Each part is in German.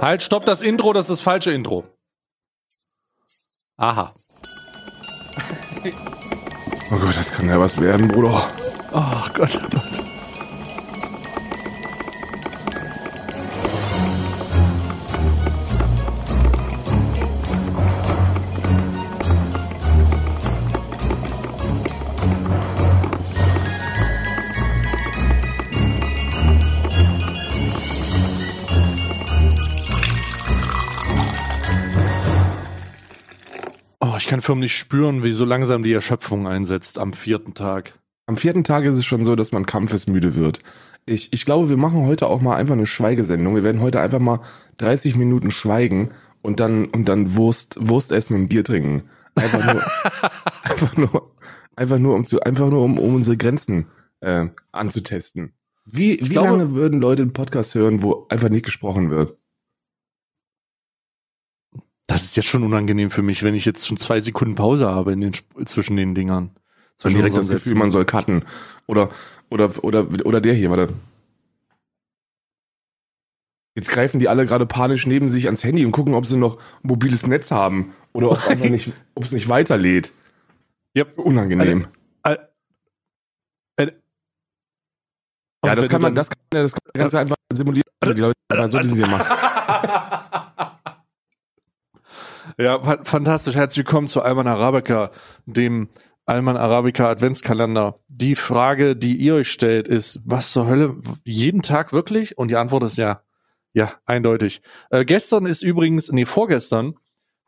Halt, stopp das Intro, das ist das falsche Intro. Aha. Oh Gott, das kann ja was werden, Bruder. Oh Gott, oh Gott. Kann förmlich spüren, wie so langsam die Erschöpfung einsetzt am vierten Tag. Am vierten Tag ist es schon so, dass man kampfesmüde wird. Ich, ich glaube, wir machen heute auch mal einfach eine Schweigesendung. Wir werden heute einfach mal 30 Minuten schweigen und dann, und dann Wurst, Wurst essen und Bier trinken. Einfach nur, einfach nur, einfach nur, um zu, einfach nur, um, um unsere Grenzen äh, anzutesten. Wie, wie glaube- lange würden Leute einen Podcast hören, wo einfach nicht gesprochen wird? Das ist jetzt schon unangenehm für mich, wenn ich jetzt schon zwei Sekunden Pause habe in den, zwischen den Dingern. Man Zwischen direkt das Gefühl, man soll cutten. Oder, oder, oder, oder der hier, warte. Jetzt greifen die alle gerade panisch neben sich ans Handy und gucken, ob sie noch mobiles Netz haben. Oder ob einfach nicht, es nicht weiterlädt. Yep. Unangenehm. Äh, äh, ja, das wenn kann du man, das kann man das Ganze einfach simulieren. Die Leute, so die sie machen. Ja, fa- fantastisch. Herzlich willkommen zu Alman Arabica, dem Alman Arabica Adventskalender. Die Frage, die ihr euch stellt, ist, was zur Hölle? Jeden Tag wirklich? Und die Antwort ist ja. Ja, eindeutig. Äh, gestern ist übrigens, nee, vorgestern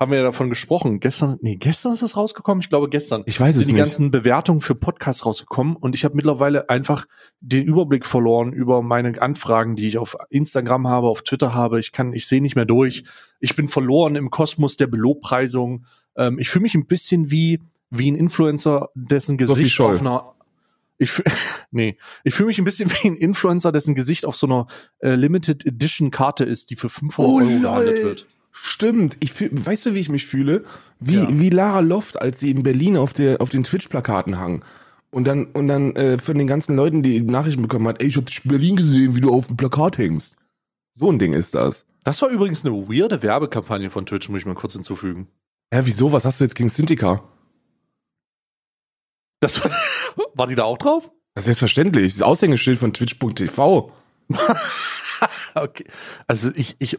haben wir ja davon gesprochen. Gestern, nee, gestern ist es rausgekommen. Ich glaube, gestern Ich weiß es sind die nicht. ganzen Bewertungen für Podcasts rausgekommen und ich habe mittlerweile einfach den Überblick verloren über meine Anfragen, die ich auf Instagram habe, auf Twitter habe. Ich kann, ich sehe nicht mehr durch. Ich bin verloren im Kosmos der Belobpreisung. Ähm, ich fühle mich ein bisschen wie wie ein Influencer, dessen Gesicht auf einer ich nee, ich fühle mich ein bisschen wie ein Influencer, dessen Gesicht auf so einer äh, Limited Edition Karte ist, die für 500 Oh, Euro gehandelt wird. Stimmt. Ich fühl, weißt du, wie ich mich fühle? Wie, Ja. wie Lara Loft, als sie in Berlin auf, der, auf den Twitch-Plakaten hang. Und dann, und dann äh, von den ganzen Leuten, die Nachrichten bekommen hat, ey, ich hab dich in Berlin gesehen, wie du auf dem Plakat hängst. So ein Ding ist das. Das war übrigens eine weirde Werbekampagne von Twitch, muss ich mal kurz hinzufügen. Hä, wieso? Was hast du jetzt gegen Syntika? Das war, war die da auch drauf? Das ist selbstverständlich. Das Aushängeschild von twitch.tv. Okay. Also ich, ich,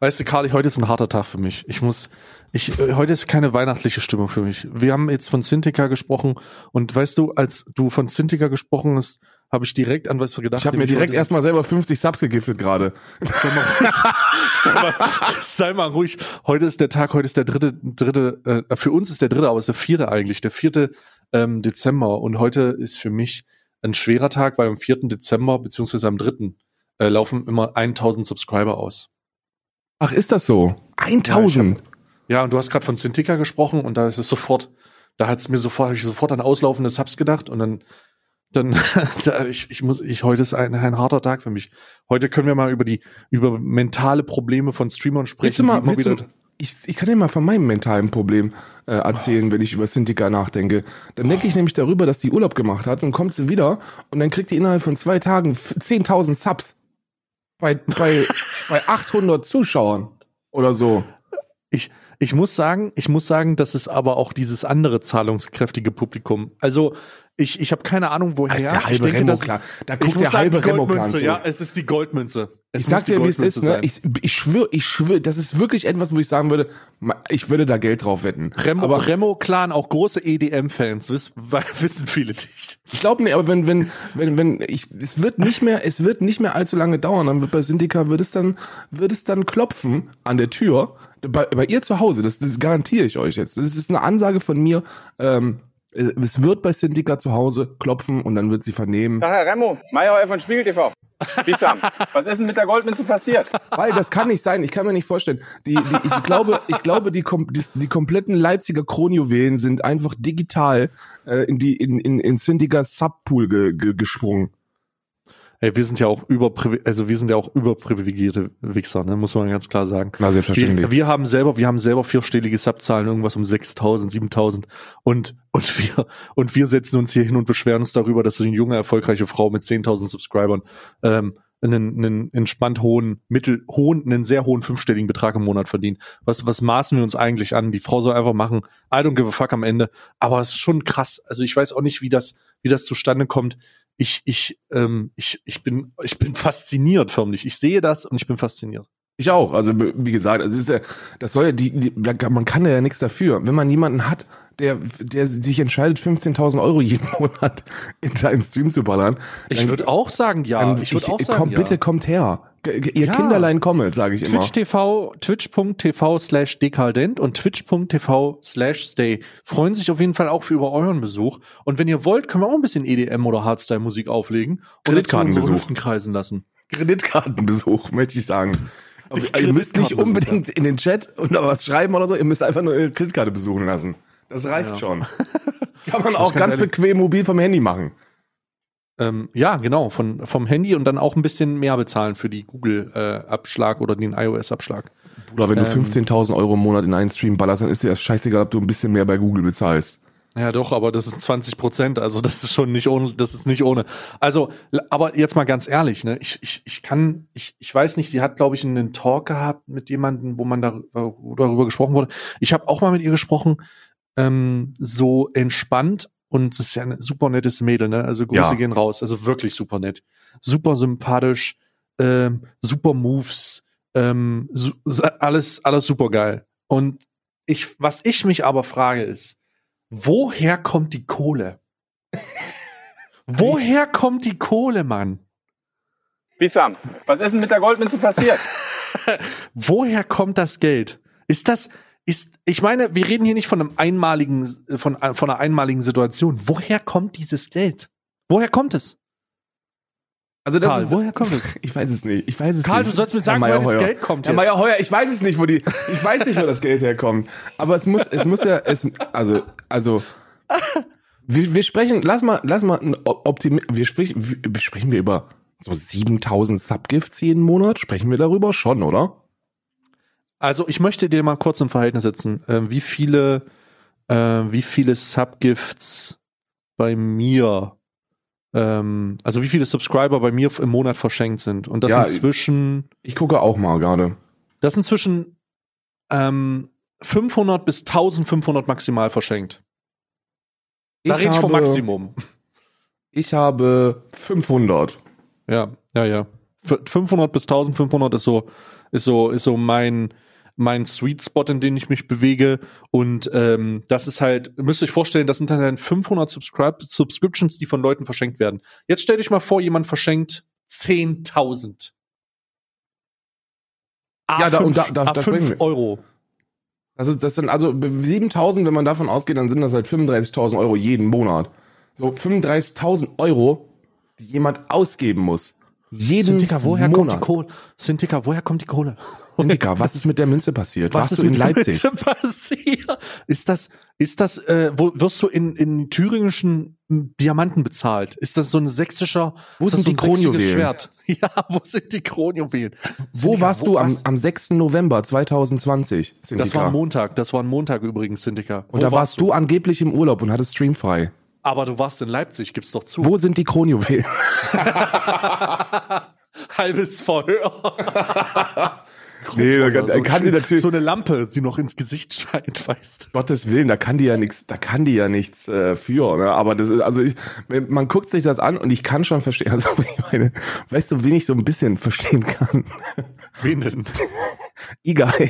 weißt du, Karl, ich, heute ist ein harter Tag für mich. Ich muss, ich, äh, heute ist keine weihnachtliche Stimmung für mich. Wir haben jetzt von Cintiqa gesprochen und weißt du, als du von Cintiqa gesprochen hast, habe ich direkt an was gedacht. Ich habe mir direkt erstmal selber 50 Subs gegiftet gerade. Sei mal ruhig. sei, mal, sei mal ruhig. Heute ist der Tag, heute ist der dritte, dritte, äh, für uns ist der dritte, aber es ist der vierte eigentlich, der vierte ähm, Dezember. Und heute ist für mich ein schwerer Tag, weil am vierten Dezember, beziehungsweise am dritten, äh, laufen immer 1000 Subscriber aus. Ach, ist das so? Ja, 1000. Ja, und du hast gerade von Cintiqa gesprochen und da ist es sofort, da hat es mir sofort, habe ich sofort an auslaufende Subs gedacht und dann, dann, da, ich, ich muss, ich, heute ist ein, ein harter Tag für mich. Heute können wir mal über die, über mentale Probleme von Streamern Willst du sprechen. mal, willst du, ich, ich kann dir mal von meinem mentalen Problem äh, erzählen, wenn ich über Syntika nachdenke. Dann denke ich nämlich darüber, dass die Urlaub gemacht hat und kommt sie wieder und dann kriegt die innerhalb von zwei Tagen f- 10.000 Subs. Bei, bei, bei 800 Zuschauern oder so. Ich, ich muss sagen, ich muss sagen, das ist aber auch dieses andere zahlungskräftige Publikum. Also ich, ich habe keine Ahnung, woher. Da ist der ich halbe denke, Remo klar. Da guckt der halbe die Remo Goldmünze, ja, es ist die Goldmünze. Es Ich sag dir, wie es ist, ne? Ich, ich schwöre, ich schwöre, das ist wirklich etwas, wo ich sagen würde, ich würde da Geld drauf wetten. Remo, aber Remo Clan, auch große EDM-Fans, wiss, wissen viele nicht. ich glaube nicht, aber wenn, wenn, wenn, wenn, ich, es wird nicht mehr, es wird nicht mehr allzu lange dauern, dann wird bei Syndica, wird es dann, wird es dann klopfen an der Tür, bei, bei ihr zu Hause, das, das garantiere ich euch jetzt. Das ist eine Ansage von mir, ähm, es wird bei Syndica zu Hause klopfen und dann wird sie vernehmen. Tag, Herr Remo, Meier von Spiegel TV. Bisam, was ist denn mit der Goldmünze passiert? Weil das kann nicht sein. Ich kann mir nicht vorstellen. Die, die, ich glaube, ich glaube, die, die, die kompletten Leipziger Kronjuwelen sind einfach digital äh, in die in in, in Syndigas Subpool ge, ge, gesprungen. Ey, wir sind ja auch über, also wir sind ja auch überprivilegierte Wichser, ne, muss man ganz klar sagen. Na selbstverständlich. Wir, wir haben selber, wir haben selber vierstellige Subzahlen, irgendwas um 6000, 7000 und, und wir, und wir setzen uns hier hin und beschweren uns darüber, dass eine junge, erfolgreiche Frau mit 10.000 Subscribern, ähm, einen, einen entspannt hohen, mittel, hohen, einen sehr hohen fünfstelligen Betrag im Monat verdient. Was, was maßen wir uns eigentlich an? Die Frau soll einfach machen. I don't give a fuck am Ende. Aber es ist schon krass. Also ich weiß auch nicht, wie das, wie das zustande kommt. Ich, ich, ähm, ich, ich bin, ich bin fasziniert förmlich. Ich sehe das und ich bin fasziniert. Ich auch. Also wie gesagt, das, ist ja, das soll ja die, die, man kann ja nichts dafür. Wenn man jemanden hat, der, der sich entscheidet, 15.000 Euro jeden Monat in seinen Stream zu ballern. Ich würde auch sagen, ja. ich würde auch sagen, komm, ja. bitte kommt her. Ihr Ja. Kinderlein kommet, sage ich immer. Twitch TV, twitch.tv slash dekadent und twitch.tv slash stay freuen sich auf jeden Fall auch für über euren Besuch. Und wenn ihr wollt, können wir auch ein bisschen EDM oder Hardstyle-Musik auflegen und Kreditkartenbesuch. Hüften kreisen lassen. Kreditkartenbesuch, möchte ich sagen. Die ihr müsst nicht unbedingt in den Chat und da was schreiben oder so, ihr müsst einfach nur eure Kreditkarte besuchen lassen. Das reicht Ja. schon. Kann man auch ganz ganz bequem mobil vom Handy machen. Ähm, ja, genau, von, vom Handy und dann auch ein bisschen mehr bezahlen für die Google-Abschlag oder den iOS-Abschlag. Bruder, wenn du Ähm. 15.000 Euro im Monat in einen Stream ballerst, dann ist dir das scheißegal, ob du ein bisschen mehr bei Google bezahlst. Ja, doch, aber das ist 20 Prozent, also das ist schon nicht ohne, das ist nicht ohne. Also, aber jetzt mal ganz ehrlich, ne, ich, ich, ich kann, ich, ich weiß nicht, sie hat, glaube ich, einen Talk gehabt mit jemandem, wo man da, wo darüber gesprochen wurde. Ich habe auch mal mit ihr gesprochen, ähm, so entspannt und es ist ja ein super nettes Mädel, ne? Also Grüße Ja. gehen raus, also wirklich super nett, super sympathisch, ähm, super Moves, ähm, su alles, alles super geil. Und ich, was ich mich aber frage ist, woher kommt die Kohle? woher kommt die Kohle, Mann? Bisam, was ist denn mit der Goldmünze passiert? Woher kommt das Geld? Ist das, ist, ich meine, wir reden hier nicht von einem einmaligen, von, von einer einmaligen Situation. Woher kommt dieses Geld? Woher kommt es? Also das Karl, ist, woher kommt es? ich weiß es nicht. Ich weiß es Karl, nicht. du sollst mir sagen, woher das. Geld kommt Herr jetzt. Meyerheuer, ich weiß es nicht, wo die, ich weiß nicht, wo das Geld herkommt. Aber es muss, es muss ja, es, also, also, wir, wir sprechen, lass mal, lass mal, ein Optim, wir sprechen, wir, sprechen wir über so 7000 Subgifts jeden Monat? Sprechen wir darüber schon, oder? Also ich möchte dir mal kurz im Verhältnis setzen, äh, wie viele, äh, wie viele Subgifts bei mir, ähm, also wie viele Subscriber bei mir im Monat verschenkt sind. Und das Ja, sind zwischen, Ich gucke auch mal gerade. das sind zwischen ähm, 500 bis 1500 maximal verschenkt. Da Ich rede ich vom Maximum. Ich habe 500. Ja, ja, ja. F 500 bis 1500 ist so, ist so, ist so mein, mein Sweet Spot, in den ich mich bewege. Und ähm, das ist halt, müsst ihr euch vorstellen, das sind dann 500 Subscribe Subscriptions, die von Leuten verschenkt werden. Jetzt stellt euch mal vor, jemand verschenkt 10.000. Ja, da- und da- da- da sprechen 5 wir. Euro. Das ist, das sind also 7000, wenn man davon ausgeht, dann sind das halt 35.000 Euro jeden Monat. So 35.000 Euro, die jemand ausgeben muss. Jeden Sintika, woher Monat. kommt die Kohle? Sintika, woher kommt die Kohle? Sintika, was ist mit der Münze passiert? Was Warst ist du in mit Leipzig? der Münze passiert? Ist das, ist das, äh, wo wirst du in, in thüringischen m, Diamanten bezahlt? Ist das so ein sächsischer, Wo ist das sind die so ein sächsisches Kronjuwelen? Schwert? Ja, wo sind die Kronjuwelen? Wo Sintika, warst du am, was? am 6. November 2020? Sintika? Das war ein Montag, das war ein Montag übrigens, Sintika. Und da warst du angeblich im Urlaub und hattest streamfrei. Aber du warst in Leipzig, gib's doch zu. Wo sind die Kronjuwelen? Halbes Feuer. Nee, da kann- so, kann die natürlich- so eine Lampe, die noch ins Gesicht scheint, weißt Gottes Willen, da kann die ja nichts, da kann die ja nichts äh, für, ne? Aber das ist, also ich, man guckt sich das an und ich kann schon verstehen, also ich meine, weißt du, wen ich so ein bisschen verstehen kann? Wen denn? Egal.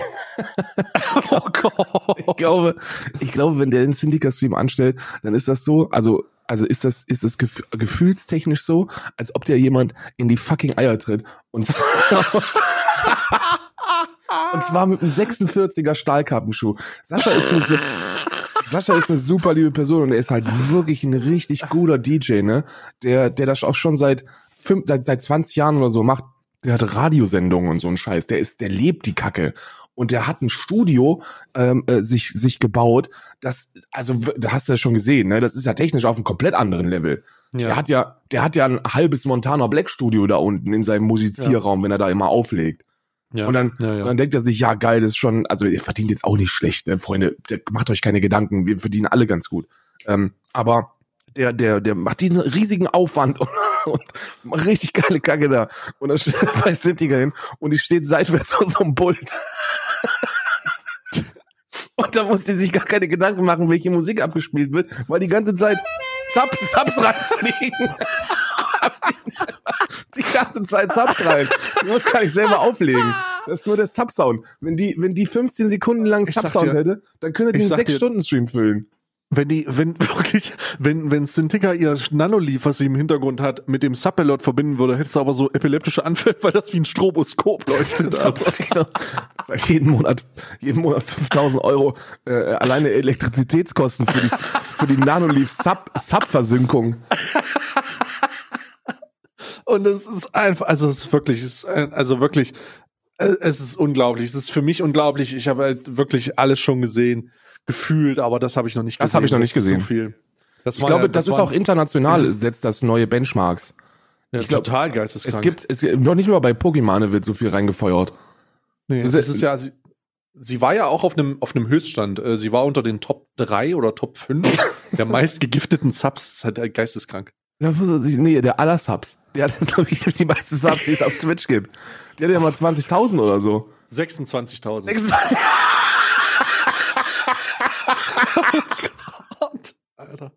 Oh Gott. Ich glaube, ich glaube, wenn der den Syndicate-Stream anstellt, dann ist das so, also, also ist das, ist das gef gefühlstechnisch so, als ob der jemand in die fucking Eier tritt und und zwar mit einem 46er Stahlkappenschuh. Sascha ist eine, so- Sascha ist eine super liebe Person und er ist halt wirklich ein richtig guter DJ, ne? Der, der das auch schon seit fünf, seit, seit 20 Jahren oder so macht. Der hat Radiosendungen und so ein Scheiß. Der ist, der lebt die Kacke. Und der hat ein Studio ähm, äh, sich sich gebaut. Das, also da hast du ja schon gesehen, ne? Das ist ja technisch auf einem komplett anderen Level. Ja. Der hat ja, der hat ja ein halbes Montana Black Studio da unten in seinem Musizierraum, wenn er da immer auflegt. Ja. Und dann, ja, ja. dann denkt er sich, ja geil, das ist schon, also ihr verdient jetzt auch nicht schlecht, ne, Freunde. Macht euch keine Gedanken, wir verdienen alle ganz gut. Ähm, aber der, der, der macht diesen riesigen Aufwand und, und macht richtig geile Kacke da. Und dann steht bei Sintiger hin und die steht seitwärts auf so einem Pult. Und da muss die sich gar keine Gedanken machen, welche Musik abgespielt wird, weil die ganze Zeit Subs, Subs reinfliegen. die ganze Zeit Subs rein. Du musst gar nicht selber auflegen. Das ist nur der Subsound. Wenn die, wenn die 15 Sekunden lang Subsound hätte, dann könnte die einen sag dir- 6-Stunden-Stream füllen. Wenn die, wenn wirklich, wenn, wenn Cintiqa ihr Nanolief, was sie im Hintergrund hat, mit dem Subpilot verbinden würde, hättest du aber so epileptische Anfälle, weil das wie ein Stroboskop leuchtet. Weil jeden Monat, jeden Monat 5000 Euro äh, alleine Elektrizitätskosten für die, für die Nanoleaf Sub, Sub-Versynkung. Und es ist einfach, also es ist wirklich, es ist, also wirklich, äh, es ist unglaublich. Es ist für mich unglaublich. Ich habe halt wirklich alles schon gesehen, gefühlt, aber das habe ich noch nicht Das gesehen. habe ich noch nicht ist gesehen. So viel. Das Ich glaube, ja- das, ist waren- auch international, setzt das neue Benchmarks. ja, ich glaub, total geisteskrank. Es gibt, es gibt, noch nicht mal bei Pokémon wird so viel reingefeuert. Nee, Das das ist- ist ja, sie, sie war ja auch auf einem, auf einem Höchststand. Äh, Sie war unter den Top 3 oder Top 5 der meist gegifteten Subs. Das ist halt geisteskrank. Nee, der aller Subs. Der hat, glaube ich, die meisten Subs, die es auf Twitch gibt. Die hat ja mal 20.000 oder so. 26.000. 26. Gott, Alter.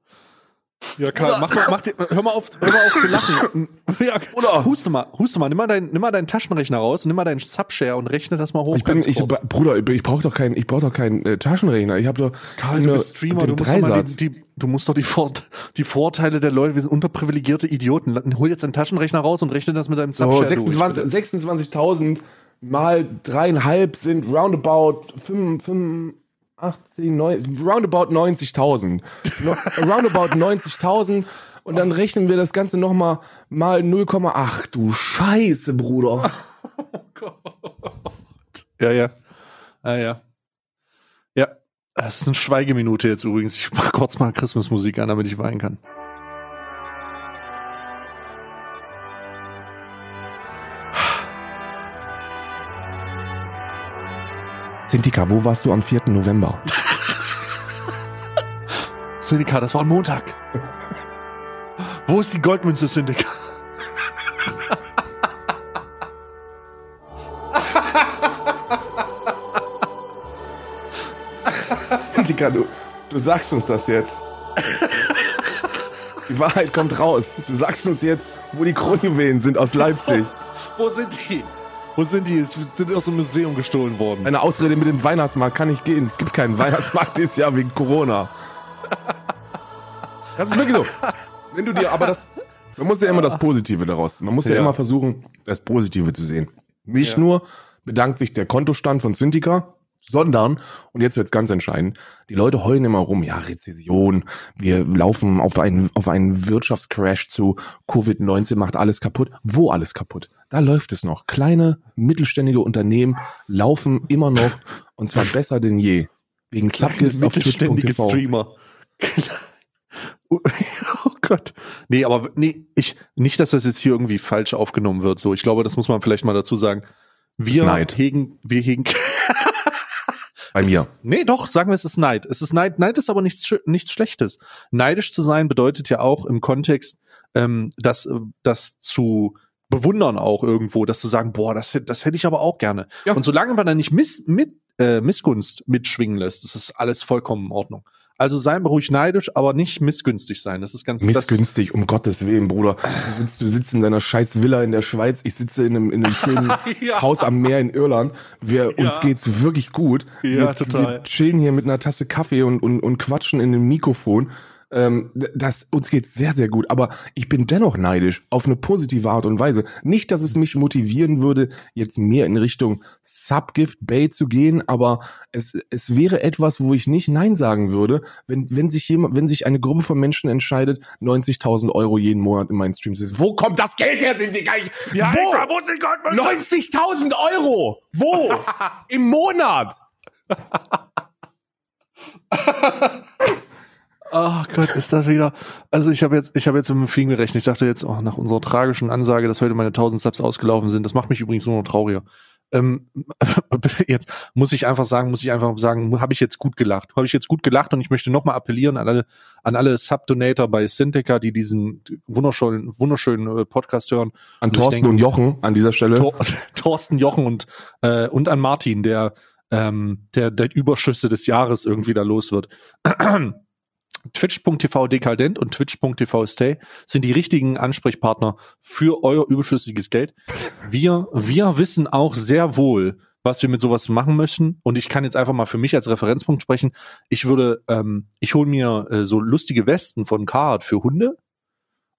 Ja, Karl, mach mal, mach dir, hör mal auf, hör mal auf zu lachen. Ja, Oder- huste mal, huste mal, nimm mal, dein, nimm mal deinen Taschenrechner raus, nimm mal deinen Subshare und rechne das mal hoch. Ich bin, ich. Bruder, ich, brauche doch keinen, ich brauche doch keinen äh, Taschenrechner. Ich habe doch Karl, du bist Streamer, du musst, doch die, die, du musst doch die, Fort, die Vorteile der Leute, wir sind unterprivilegierte Idioten. Hol jetzt deinen Taschenrechner raus und rechne das mit deinem Subshare. 26 26.000 mal dreieinhalb sind roundabout 5, 85, 9, roundabout 90.000. No, roundabout 90.000 und dann rechnen wir das Ganze nochmal mal 0,8. Du Scheiße, Bruder. Ja, ja. Ja, ja. Ja. Das ist eine Schweigeminute jetzt übrigens. Ich mach kurz mal Christmasmusik an, damit ich weinen kann. Sintika, wo warst du am 4. November? Syndika, das war ein Montag. Wo ist die Goldmünze, Syndika? Sintika, du, du sagst uns das jetzt. Die Wahrheit kommt raus. Du sagst uns jetzt, wo die Kronjuwelen sind aus Leipzig. Wo sind die? Wo sind die? Sie sind aus dem Museum gestohlen worden. Eine Ausrede mit dem Weihnachtsmarkt kann nicht gehen. Es gibt keinen Weihnachtsmarkt dieses Jahr wegen Corona. Das ist wirklich so. Wenn du dir, aber das, man muss ja immer das Positive daraus. Man muss ja, Ja. immer versuchen, das Positive zu sehen. Nicht Ja. nur bedankt sich der Kontostand von Syntika, sondern, und jetzt wird's ganz entscheidend, die Leute heulen immer rum, ja, Rezession, wir laufen auf einen, auf einen Wirtschaftscrash zu, Covid-19 macht alles kaputt. Wo alles kaputt? Da läuft es noch. Kleine, mittelständige Unternehmen laufen immer noch, und zwar besser denn je. Wegen Subgifts auf mittelständige twitch.tv. Streamer. oh Gott. Nee, aber nee, ich, nicht, dass das jetzt hier irgendwie falsch aufgenommen wird. So, ich glaube, das muss man vielleicht mal dazu sagen. Wir hegen, wir hegen. Bei Es mir. Ist, nee, doch, sagen wir, es ist Neid. Es ist Neid. Neid ist aber nichts, nichts Schlechtes. Neidisch zu sein bedeutet ja auch im Kontext, ähm, das, äh, das zu bewundern auch irgendwo, dass zu sagen, boah, das, das hätte ich aber auch gerne. Ja. Und solange man da nicht Miss, mit, äh, Missgunst mitschwingen lässt, das ist alles vollkommen in Ordnung. Also seien wir ruhig neidisch, aber nicht missgünstig sein. Das ist ganz Missgünstig, um Gottes Willen, Bruder. Du sitzt, du sitzt in deiner scheiß Villa in der Schweiz. Ich sitze in einem, in einem schönen Ja. Haus am Meer in Irland. Wir, Ja. Uns geht's wirklich gut. Ja, wir, total. Wir chillen hier mit einer Tasse Kaffee und, und, und quatschen in dem Mikrofon. Ähm, das, uns geht's sehr, sehr gut. Aber ich bin dennoch neidisch auf eine positive Art und Weise. Nicht, dass es mich motivieren würde, jetzt mehr in Richtung Subgift Bay zu gehen, aber es, es wäre etwas, wo ich nicht Nein sagen würde, wenn, wenn sich jemand, wenn sich eine Gruppe von Menschen entscheidet, 90.000 Euro jeden Monat in meinen Streams ist. Wo kommt das Geld her? Sind die gar nicht, Ja, wo? Alter, wo sind Goldmünzen? 90.000 Euro! Wo? Im Monat! Ach Gott, ist das wieder. Also ich habe jetzt, ich habe jetzt mit dem Fliegen gerechnet. Ich dachte jetzt, oh, nach unserer tragischen Ansage, dass heute meine 1000 Subs ausgelaufen sind, das macht mich übrigens nur noch trauriger. ähm, jetzt muss ich einfach sagen, muss ich einfach sagen, habe ich jetzt gut gelacht. Habe ich jetzt gut gelacht und ich möchte nochmal appellieren an alle, an alle Subdonator bei Synteca, die diesen wunderschönen, wunderschönen äh, Podcast hören. An Und Thorsten denke- und Jochen an dieser Stelle. Tor, Thorsten Jochen und, äh, und an Martin, der, ähm, der, der Überschüsse des Jahres irgendwie da los wird. Twitch.tv dekadent und Twitch.tv stay sind die richtigen Ansprechpartner für euer überschüssiges Geld. Wir, wir wissen auch sehr wohl, was wir mit sowas machen möchten. Und ich kann jetzt einfach mal für mich als Referenzpunkt sprechen. Ich würde, ähm, ich hole mir äh, so lustige Westen von Card für Hunde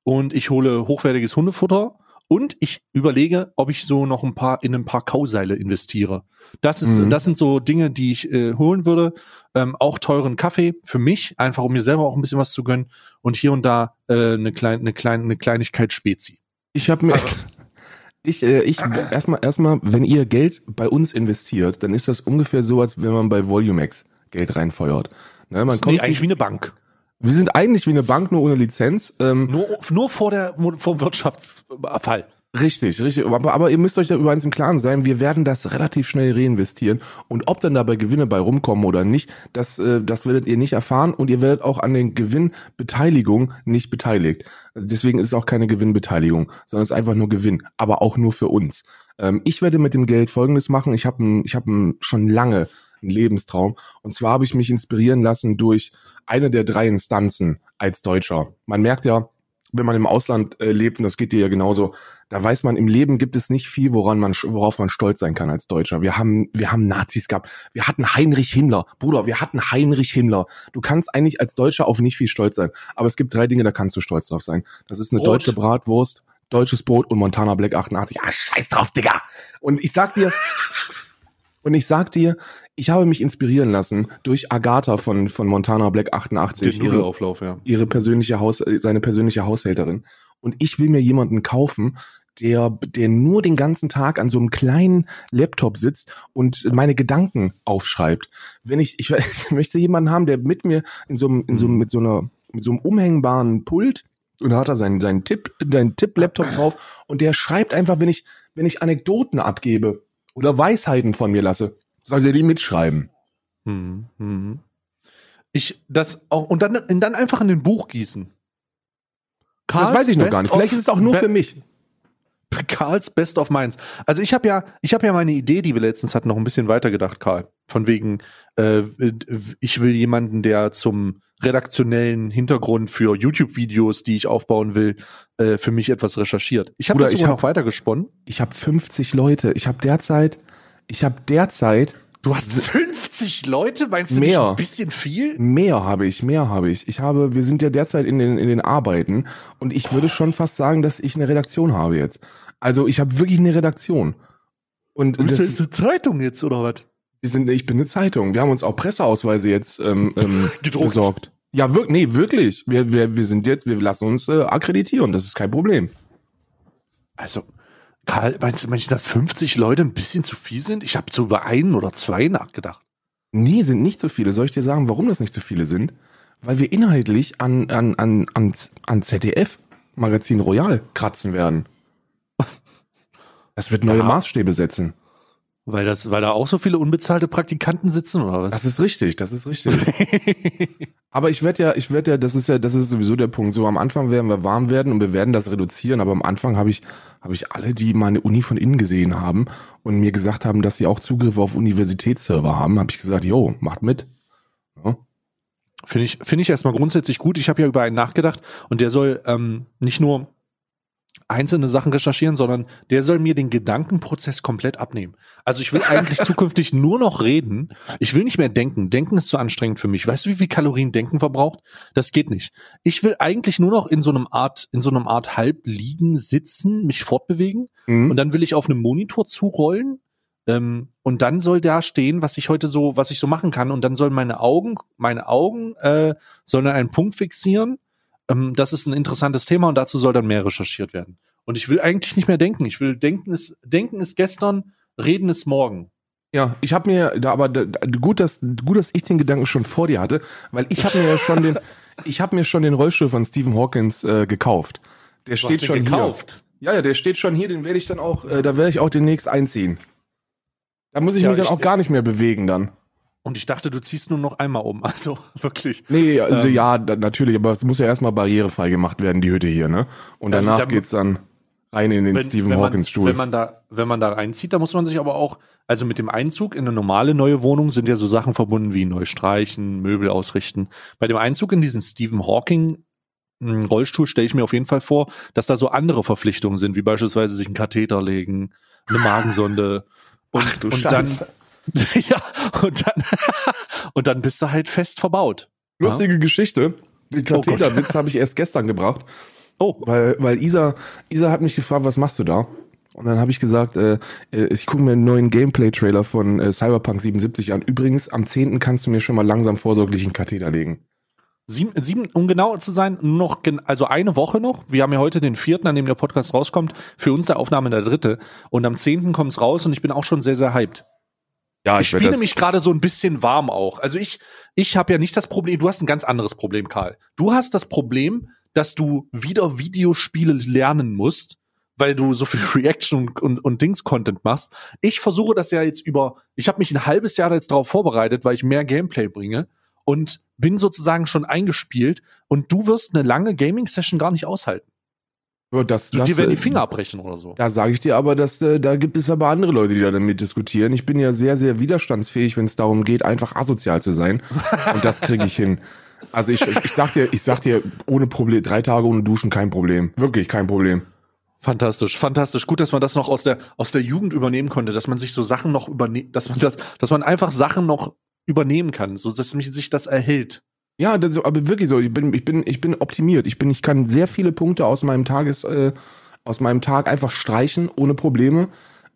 und ich hole hochwertiges Hundefutter und ich überlege, ob ich so noch ein paar in ein paar Kauseile investiere. Das ist, Mhm. das sind so Dinge, die ich äh, holen würde. Ähm, auch teuren Kaffee für mich, einfach um mir selber auch ein bisschen was zu gönnen und hier und da äh, eine kleine, eine kleine, eine Kleinigkeit Spezi. Ich habe mir ich äh, ich erstmal erstmal, wenn ihr Geld bei uns investiert, dann ist das ungefähr so, als wenn man bei Volumex Geld reinfeuert. Ne, man Das kommt nee, eigentlich wie eine Bank. Wir sind eigentlich wie eine Bank nur ohne Lizenz. Ähm, Nur, nur vor der, vor Wirtschaftsfall. Richtig, richtig. Aber, aber ihr müsst euch darüber eins im Klaren sein, wir werden das relativ schnell reinvestieren. Und ob dann dabei Gewinne bei rumkommen oder nicht, das, äh, das werdet ihr nicht erfahren und ihr werdet auch an den Gewinnbeteiligungen nicht beteiligt. Deswegen ist es auch keine Gewinnbeteiligung, sondern es ist einfach nur Gewinn, aber auch nur für uns. Ähm, ich werde mit dem Geld Folgendes machen. Ich habe ich hab schon lange einen Lebenstraum. Und zwar habe ich mich inspirieren lassen durch eine der drei Instanzen als Deutscher. Man merkt ja, wenn man im Ausland äh, lebt, und das geht dir ja genauso, da weiß man, im Leben gibt es nicht viel, woran man, worauf man stolz sein kann als Deutscher. Wir haben, wir haben Nazis gehabt. Wir hatten Heinrich Himmler. Bruder, wir hatten Heinrich Himmler. Du kannst eigentlich als Deutscher auf nicht viel stolz sein. Aber es gibt drei Dinge, da kannst du stolz drauf sein. Das ist eine Brot. deutsche Bratwurst, deutsches Brot und Montana Black 88. Ah, scheiß drauf, Digga. Und ich sag dir, und ich sag dir, ich habe mich inspirieren lassen durch Agatha von, von Montana Black 88. Den ihre- Nudelauflauf, ja. ihre persönliche Haus, äh, seine persönliche Haushälterin. Und ich will mir jemanden kaufen, der, der nur den ganzen Tag an so einem kleinen Laptop sitzt und meine Gedanken aufschreibt. Wenn ich, ich, ich möchte jemanden haben, der mit mir in so einem, in so einem, mit so einer, mit so einem umhängbaren Pult und da hat er seinen, seinen Tipp, seinen Tipp-Laptop drauf und der schreibt einfach, wenn ich, wenn ich Anekdoten abgebe oder Weisheiten von mir lasse, soll er die mitschreiben. Mhm. Mhm. Ich, das auch, und dann, und dann einfach in den Buch gießen. Das weiß ich noch gar nicht. Vielleicht ist es auch nur für mich. Karls Best of Minds. Also ich habe ja, ich habe ja meine Idee, die wir letztens hatten, noch ein bisschen weitergedacht, Karl. Von wegen, äh, ich will jemanden, der zum redaktionellen Hintergrund für YouTube-Videos, die ich aufbauen will, äh, für mich etwas recherchiert. Ich habe das ich hab- noch weitergesponnen. Ich habe 50 Leute. Ich habe derzeit, ich habe derzeit Du hast 50 Leute, meinst du Mehr. nicht ein bisschen viel? mehr habe ich, mehr habe ich. Ich habe, wir sind ja derzeit in den in den Arbeiten und ich würde schon fast sagen, dass ich eine Redaktion habe jetzt. Also ich habe wirklich eine Redaktion. Und bist das, jetzt eine Zeitung jetzt, oder was? Wir sind, ich bin eine Zeitung. Wir haben uns auch Presseausweise jetzt ähm, ähm, Gedruckt. besorgt. Ja, wirklich, nee, wirklich. Wir, wir, wir sind jetzt, wir lassen uns äh, akkreditieren. Das ist kein Problem. Also, Karl, meinst du, meinst du, dass 50 Leute ein bisschen zu viel sind? Ich habe so über einen oder zwei nachgedacht. Nee, sind nicht so viele. Soll ich dir sagen, warum das nicht so viele sind? Weil wir inhaltlich an, an, an, an, an ZDF Magazin Royal kratzen werden. Das wird neue Ja. Maßstäbe setzen. Weil das, weil da auch so viele unbezahlte Praktikanten sitzen, oder was? Das ist richtig, das ist richtig. aber ich werde ja, ich werde ja, das ist ja, das ist sowieso der Punkt. So am Anfang werden wir warm werden und wir werden das reduzieren, aber am Anfang habe ich, habe ich alle, die meine Uni von innen gesehen haben und mir gesagt haben, dass sie auch Zugriff auf Universitätsserver haben, habe ich gesagt, jo, macht mit. Ja. Finde ich, finde ich erstmal grundsätzlich gut. Ich habe ja über einen nachgedacht und der soll ähm, nicht nur einzelne Sachen recherchieren, sondern der soll mir den Gedankenprozess komplett abnehmen. Also ich will eigentlich zukünftig nur noch reden. Ich will nicht mehr denken. Denken ist zu anstrengend für mich. Weißt du, wie viel Kalorien Denken verbraucht? Das geht nicht. Ich will eigentlich nur noch in so einem Art, in so einem Art Halbliegen sitzen, mich fortbewegen Mhm. und dann will ich auf einem Monitor zurollen ähm, und dann soll da stehen, was ich heute so, was ich so machen kann und dann sollen meine Augen, meine Augen äh, sollen einen Punkt fixieren. Ähm, das ist ein interessantes Thema und dazu soll dann mehr recherchiert werden. Und ich will eigentlich nicht mehr denken. Ich will denken ist denken ist gestern, reden ist morgen. Ja, ich habe mir da aber da, gut, dass gut, dass ich den Gedanken schon vor dir hatte, weil ich habe mir ja schon den ich habe mir schon den Rollstuhl von Stephen Hawkins äh, gekauft. Der Du steht schon gekauft. hier. Ja, ja, der steht schon hier, den werde ich dann auch äh, da werde ich auch demnächst einziehen. Da muss ich Ja, mich dann ich- auch gar nicht mehr bewegen dann. Und ich dachte, du ziehst nur noch einmal um. Also wirklich. Nee, also Ähm. ja, da, natürlich, aber es muss ja erstmal barrierefrei gemacht werden, die Hütte hier, ne? Und Also danach da- geht's dann rein in den Stephen wenn Hawkins man, Stuhl. Wenn man da, wenn man da reinzieht, da muss man sich aber auch, also mit dem Einzug in eine normale neue Wohnung sind ja so Sachen verbunden wie neu streichen, Möbel ausrichten. Bei dem Einzug in diesen Stephen Hawking mh, Rollstuhl stelle ich mir auf jeden Fall vor, dass da so andere Verpflichtungen sind, wie beispielsweise sich einen Katheter legen, eine Magensonde und, Ach du und dann, Scheiße. ja, und dann, und dann bist du halt fest verbaut. Lustige Geschichte. Den Oh. Katheterwitz habe ich erst gestern gebracht, Oh, weil, weil Isa, Isa hat mich gefragt, was machst du da? Und dann habe ich gesagt, äh, äh, ich gucke mir einen neuen Gameplay-Trailer von äh, Cyberpunk 77 an. Übrigens, am 10. kannst du mir schon mal langsam vorsorglich einen Katheter legen. Sieben, sieben, um genau zu sein, noch, also eine Woche noch. Wir haben ja heute den vierten, an dem der Podcast rauskommt. Für uns der Aufnahme der dritte. Und am zehnten kommt's raus und ich bin auch schon sehr, sehr hyped. Ja, Ich spiele mich gerade so ein bisschen warm auch. Also ich, ich habe ja nicht das Problem, du hast ein ganz anderes Problem, Karl. Du hast das Problem, dass du wieder Videospiele lernen musst, weil du so viel Reaction und, und, und Dings-Content machst. Ich versuche das ja jetzt über, ich habe mich ein halbes Jahr jetzt darauf vorbereitet, weil ich mehr Gameplay bringe und bin sozusagen schon eingespielt und du wirst eine lange Gaming-Session gar nicht aushalten. Ja, das, Du, das, dir werden die äh, Finger abbrechen oder so. Da sage ich dir aber, dass äh, da gibt es aber andere Leute, die da damit diskutieren. Ich bin ja sehr, sehr widerstandsfähig, wenn es darum geht, einfach asozial zu sein. Und das kriege ich hin. Also ich, ich sag dir, ich sag dir, ohne Problem, drei Tage ohne Duschen, kein Problem. Wirklich kein Problem. Fantastisch, fantastisch. Gut, dass man das noch aus der, aus der Jugend übernehmen konnte, dass man sich so Sachen noch übernehmen, dass man das, dass man einfach Sachen noch übernehmen kann, so dass mich sich das erhält. Ja, das, aber wirklich so. Ich bin, ich bin, ich bin optimiert. Ich bin, ich kann sehr viele Punkte aus meinem Tages, äh, aus meinem Tag einfach streichen ohne Probleme.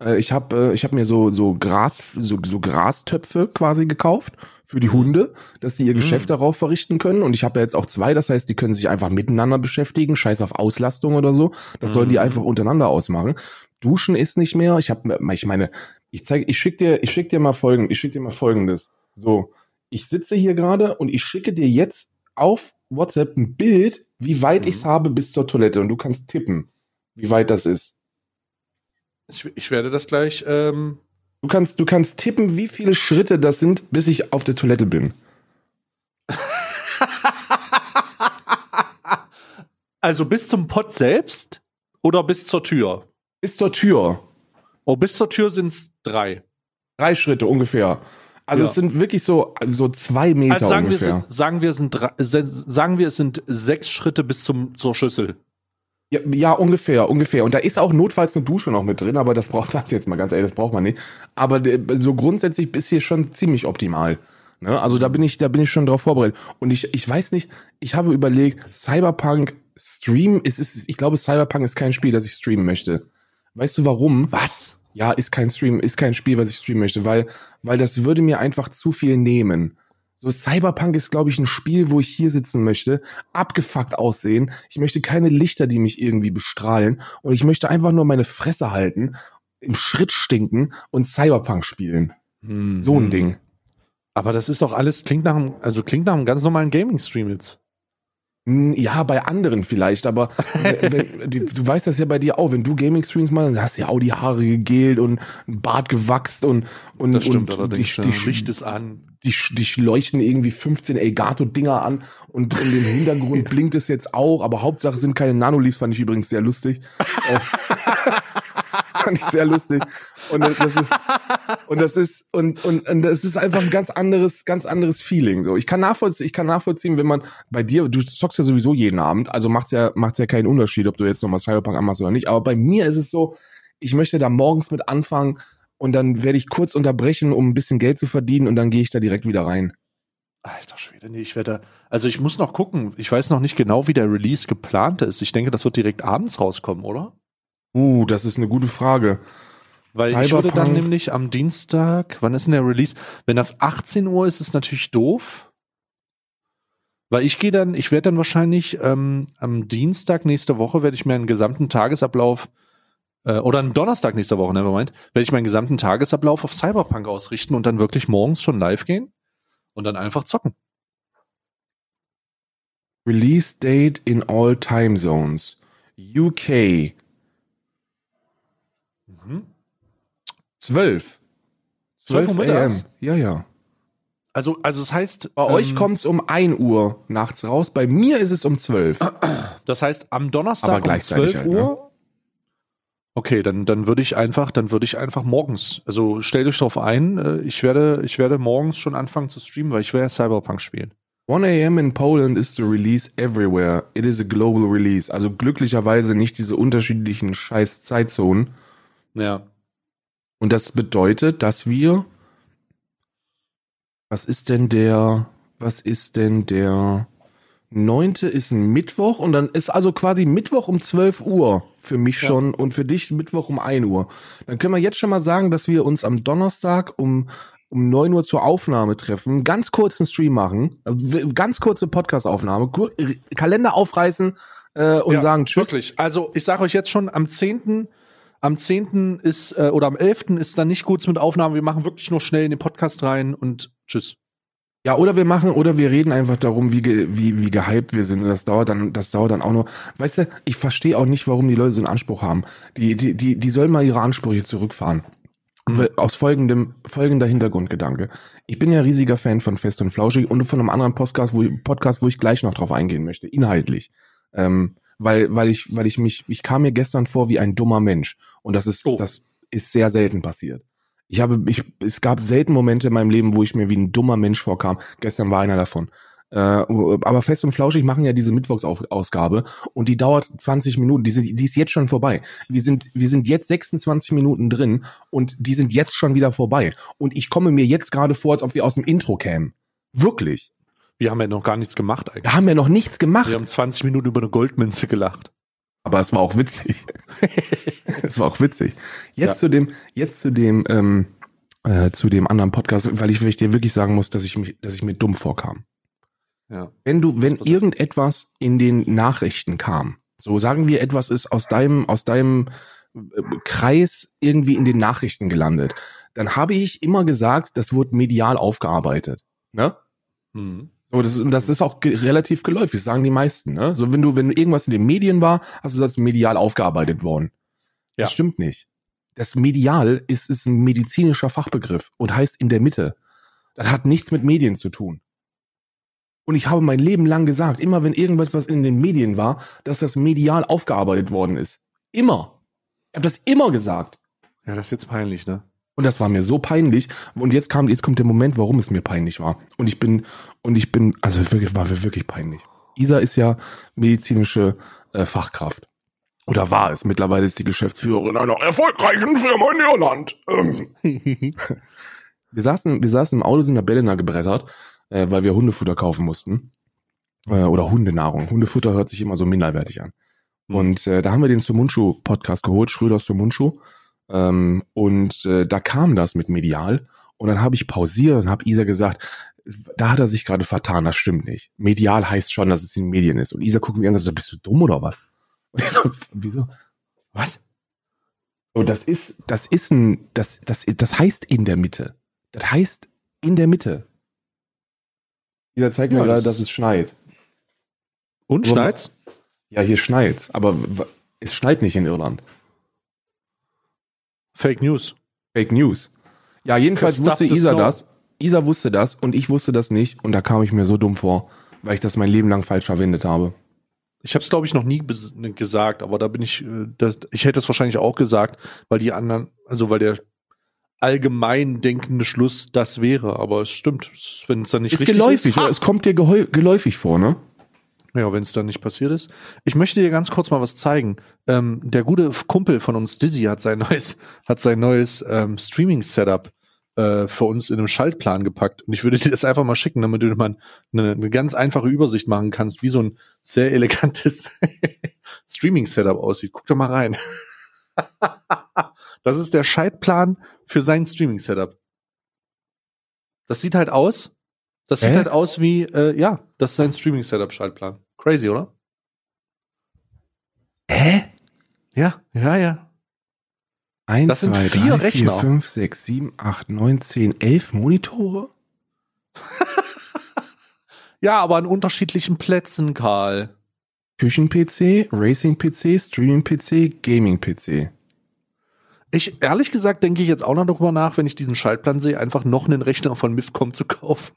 Äh, ich habe, äh, ich habe mir so so Gras, so, so Grastöpfe quasi gekauft für die Hunde, dass die ihr Mhm. Geschäft darauf verrichten können. Und ich habe ja jetzt auch zwei. Das heißt, die können sich einfach miteinander beschäftigen. Scheiß auf Auslastung oder so. Das sollen die Mhm. einfach untereinander ausmachen. Duschen ist nicht mehr. Ich habe, ich meine, ich zeige, ich schick dir, ich schick dir mal folgend, ich schick dir mal folgendes. So, ich sitze hier gerade und ich schicke dir jetzt auf WhatsApp ein Bild, wie weit Mhm. ich's habe bis zur Toilette und du kannst tippen, wie weit das ist. Ich, ich werde das gleich, ähm, Du kannst, du kannst tippen, wie viele Schritte das sind, bis ich auf der Toilette bin. also bis zum Pott selbst oder bis zur Tür? Bis zur Tür. Oh, bis zur Tür sind's drei. Drei Schritte ungefähr. Also Ja. es sind wirklich so, so zwei Meter Also sagen wir, es ungefähr. sind, sagen wir, sind drei, sagen wir, es sind sechs Schritte bis zum, zur Schüssel. Ja, ja, ungefähr, ungefähr. Und da ist auch notfalls eine Dusche noch mit drin, aber das braucht das jetzt mal ganz ehrlich, das braucht man nicht. Aber der- so grundsätzlich ist hier schon ziemlich optimal. Ne? Also da bin ich, da bin ich schon drauf vorbereitet. Und ich, ich weiß nicht, ich habe überlegt, Cyberpunk Stream, es ist, ich glaube, Cyberpunk ist kein Spiel, das ich streamen möchte. Weißt du warum? Was? Ja, ist kein Stream, ist kein Spiel, was ich streamen möchte, weil, weil das würde mir einfach zu viel nehmen. So Cyberpunk ist, glaube ich, ein Spiel, wo ich hier sitzen möchte, abgefuckt aussehen. Ich möchte keine Lichter, die mich irgendwie bestrahlen. Und ich möchte einfach nur meine Fresse halten, im Schritt stinken und Cyberpunk spielen. Hm, So ein hm. Ding. Aber das ist doch alles, klingt nach einem, also klingt nach einem ganz normalen Gaming-Stream jetzt. Hm, Ja, bei anderen vielleicht, aber wenn, du, weißt das ja bei dir auch, wenn du Gaming-Streams machst, dann hast du ja auch die Haare gegelt und ein Bart gewachst und, und, Das stimmt und allerdings. die, ja. die, Licht ist an. die, die leuchten irgendwie 15 Elgato-Dinger an und in dem Hintergrund blinkt es jetzt auch, aber Hauptsache sind keine Nanoleafs, fand ich übrigens sehr lustig. Äh, fand ich sehr lustig. Und das, das ist, und das ist, und, und, und das ist einfach ein ganz anderes, ganz anderes Feeling, so. Ich kann nachvollziehen, ich kann nachvollziehen, wenn man bei dir, du zockst ja sowieso jeden Abend, also macht's ja, macht's ja keinen Unterschied, ob du jetzt nochmal Cyberpunk anmachst oder nicht, aber bei mir ist es so, ich möchte da morgens mit anfangen und dann werde ich kurz unterbrechen, um ein bisschen Geld zu verdienen und dann gehe ich da direkt wieder rein. Alter Schwede, nee, ich werde, also ich muss noch gucken. Ich weiß noch nicht genau, wie der Release geplant ist. Ich denke, das wird direkt abends rauskommen, oder? Uh, das ist eine gute Frage. Weil ich würde dann Cyberpunk. nämlich am Dienstag, wann ist denn der Release? Wenn das 18 Uhr ist, ist natürlich doof. Weil ich gehe dann, ich werde dann wahrscheinlich ähm, am Dienstag nächste Woche werde ich mir einen gesamten Tagesablauf äh, oder am Donnerstag nächste Woche, nevermind, werde ich meinen gesamten Tagesablauf auf Cyberpunk ausrichten und dann wirklich morgens schon live gehen und dann einfach zocken. Release date in all time zones. UK 12. 12 Uhr mittags? Ja, ja. Also, also es heißt. Bei euch kommt's um 1 Uhr nachts raus, bei mir ist es um 12. Das heißt, am Donnerstag Aber um gleichzeitig 12 halt, ne? Uhr. Okay, dann, dann würde ich einfach, dann würde ich einfach morgens, also stellt euch darauf ein, äh, ich werde, ich werde morgens schon anfangen zu streamen, weil ich werde Cyberpunk spielen. 1 a.m. in Poland is the release everywhere. It is a global release. Also glücklicherweise nicht diese unterschiedlichen scheiß Zeitzonen. Ja. Und das bedeutet, dass wir. Was ist denn der. Was ist denn der. Neunte ist ein Mittwoch und dann ist also quasi Mittwoch um 12 Uhr für mich Ja. schon und für dich Mittwoch um 1 Uhr. Dann können wir jetzt schon mal sagen, dass wir uns am Donnerstag um, um 9 Uhr zur Aufnahme treffen, ganz kurzen Stream machen, also ganz kurze Podcast-Aufnahme, Kalender aufreißen äh, und ja, sagen Tschüss. Wirklich. Also ich sage euch jetzt schon, am 10. Am 10. ist, äh, oder am 11. ist dann nicht gut mit Aufnahmen. Wir machen wirklich nur schnell in den Podcast rein und tschüss. Ja, oder wir machen, oder wir reden einfach darum, wie, ge, wie, wie gehypt wir sind. Und das dauert dann, das dauert dann auch nur. Weißt du, ich verstehe auch nicht, warum die Leute so einen Anspruch haben. Die, die, die, die sollen mal ihre Ansprüche zurückfahren. Weil- Aus folgendem, folgender Hintergrundgedanke. Ich bin ja riesiger Fan von Fest und Flauschig und von einem anderen Podcast, wo, ich- Podcast, wo ich gleich noch drauf eingehen möchte, inhaltlich. Ähm, weil, weil ich, weil ich mich, ich kam mir gestern vor wie ein dummer Mensch. Und das ist, Oh. das ist sehr selten passiert. Ich habe, ich, es gab selten Momente in meinem Leben, wo ich mir wie ein dummer Mensch vorkam. Gestern war einer davon. Äh, aber Fest und Flauschig machen ja diese Mittwochsausgabe und die dauert 20 Minuten. Die, sind, die ist jetzt schon vorbei. Wir sind, wir sind jetzt 26 Minuten drin und die sind jetzt schon wieder vorbei. Und ich komme mir jetzt gerade vor, als ob wir aus dem Intro kämen. Wirklich. Wir haben ja noch gar nichts gemacht eigentlich. Wir haben ja noch nichts gemacht. Wir haben 20 Minuten über eine Goldmünze gelacht. Aber es war auch witzig. es war auch witzig. Jetzt Ja. zu dem, jetzt zu dem, ähm, äh, zu dem anderen Podcast, weil ich, weil ich dir wirklich sagen muss, dass ich mich, dass ich mir dumm vorkam. Ja. Wenn du, wenn irgendetwas in den Nachrichten kam, so sagen wir, etwas ist aus deinem, aus deinem äh, Kreis irgendwie in den Nachrichten gelandet, dann habe ich immer gesagt, das wird medial aufgearbeitet. Ne? Hm. So, das ist, und das ist auch ge relativ geläufig, sagen die meisten. Ne? So, wenn du, wenn irgendwas in den Medien war, hast du das medial aufgearbeitet worden. Ja. Das stimmt nicht. Das medial ist, ist ein medizinischer Fachbegriff und heißt in der Mitte. Das hat nichts mit Medien zu tun. Und ich habe mein Leben lang gesagt, immer wenn irgendwas, was in den Medien war, dass das medial aufgearbeitet worden ist. Immer. Ich habe das immer gesagt. Ja, das ist jetzt peinlich, ne? Und das war mir so peinlich. Und jetzt kam, jetzt kommt der Moment, warum es mir peinlich war. Und ich bin, und ich bin, also wirklich, war mir wirklich peinlich. Isa ist ja medizinische äh, Fachkraft. Oder war es? Mittlerweile ist die Geschäftsführerin einer erfolgreichen Firma in Irland. Ähm. wir saßen, wir saßen im Auto, sind nach Bellena gebrettert, äh, weil wir Hundefutter kaufen mussten. Äh, oder Hundenahrung. Hundefutter hört sich immer so minderwertig an. Hm. Und äh, da haben wir den Sumunchu Podcast geholt, Schröders Sumunchu. Ähm, und äh, da kam das mit medial. Und dann habe ich pausiert und habe Isa gesagt, da hat er sich gerade vertan, das stimmt nicht. Medial heißt schon, dass es in den Medien ist. Und Isa guckt mich an und sagt, bist du dumm oder was? Und ich so, wieso? Was? Und das ist, das ist ein, das, das, das heißt in der Mitte. Das heißt in der Mitte. Isa zeigt mir Ja, gerade, das dass es schneit. Und schneit's? Ja, hier schneit's, aber es schneit nicht in Irland. Fake News. Fake News. Ja, jedenfalls wusste Isa das. Isa wusste das und ich wusste das nicht und da kam ich mir so dumm vor, weil ich das mein Leben lang falsch verwendet habe. Ich habe es, glaube ich, noch nie gesagt, aber da bin ich, äh, das, ich hätte es wahrscheinlich auch gesagt, weil die anderen, also weil der allgemein denkende Schluss das wäre, aber es stimmt, wenn es dann nicht Ist richtig geläufig, ist. oder? es kommt dir geheu- geläufig vor, ne? Ja, wenn es dann nicht passiert ist. Ich möchte dir ganz kurz mal was zeigen. Ähm, der gute Kumpel von uns, Dizzy, hat sein neues, hat sein neues ähm, Streaming-Setup äh, für uns in einem Schaltplan gepackt. Und ich würde dir das einfach mal schicken, damit du mal eine, eine ganz einfache Übersicht machen kannst, wie so ein sehr elegantes Streaming-Setup aussieht. Guck doch mal rein. das ist der Schaltplan für sein Streaming-Setup. Das sieht halt aus. Das sieht halt aus wie, äh, ja, das ist sein Streaming-Setup-Schaltplan. Crazy, oder? Hä? Ja, ja, ja. 1, Das sind 2, vier 3, Rechner. 4, 5, 6, 7, 8, 9, 10, 11 Monitore? Ja, aber an unterschiedlichen Plätzen, Karl. Küchen-PC, Racing-PC, Streaming-PC, Gaming-PC. Ich, ehrlich gesagt, denke ich jetzt auch noch darüber nach, wenn ich diesen Schaltplan sehe, einfach noch einen Rechner von Mifcom zu kaufen.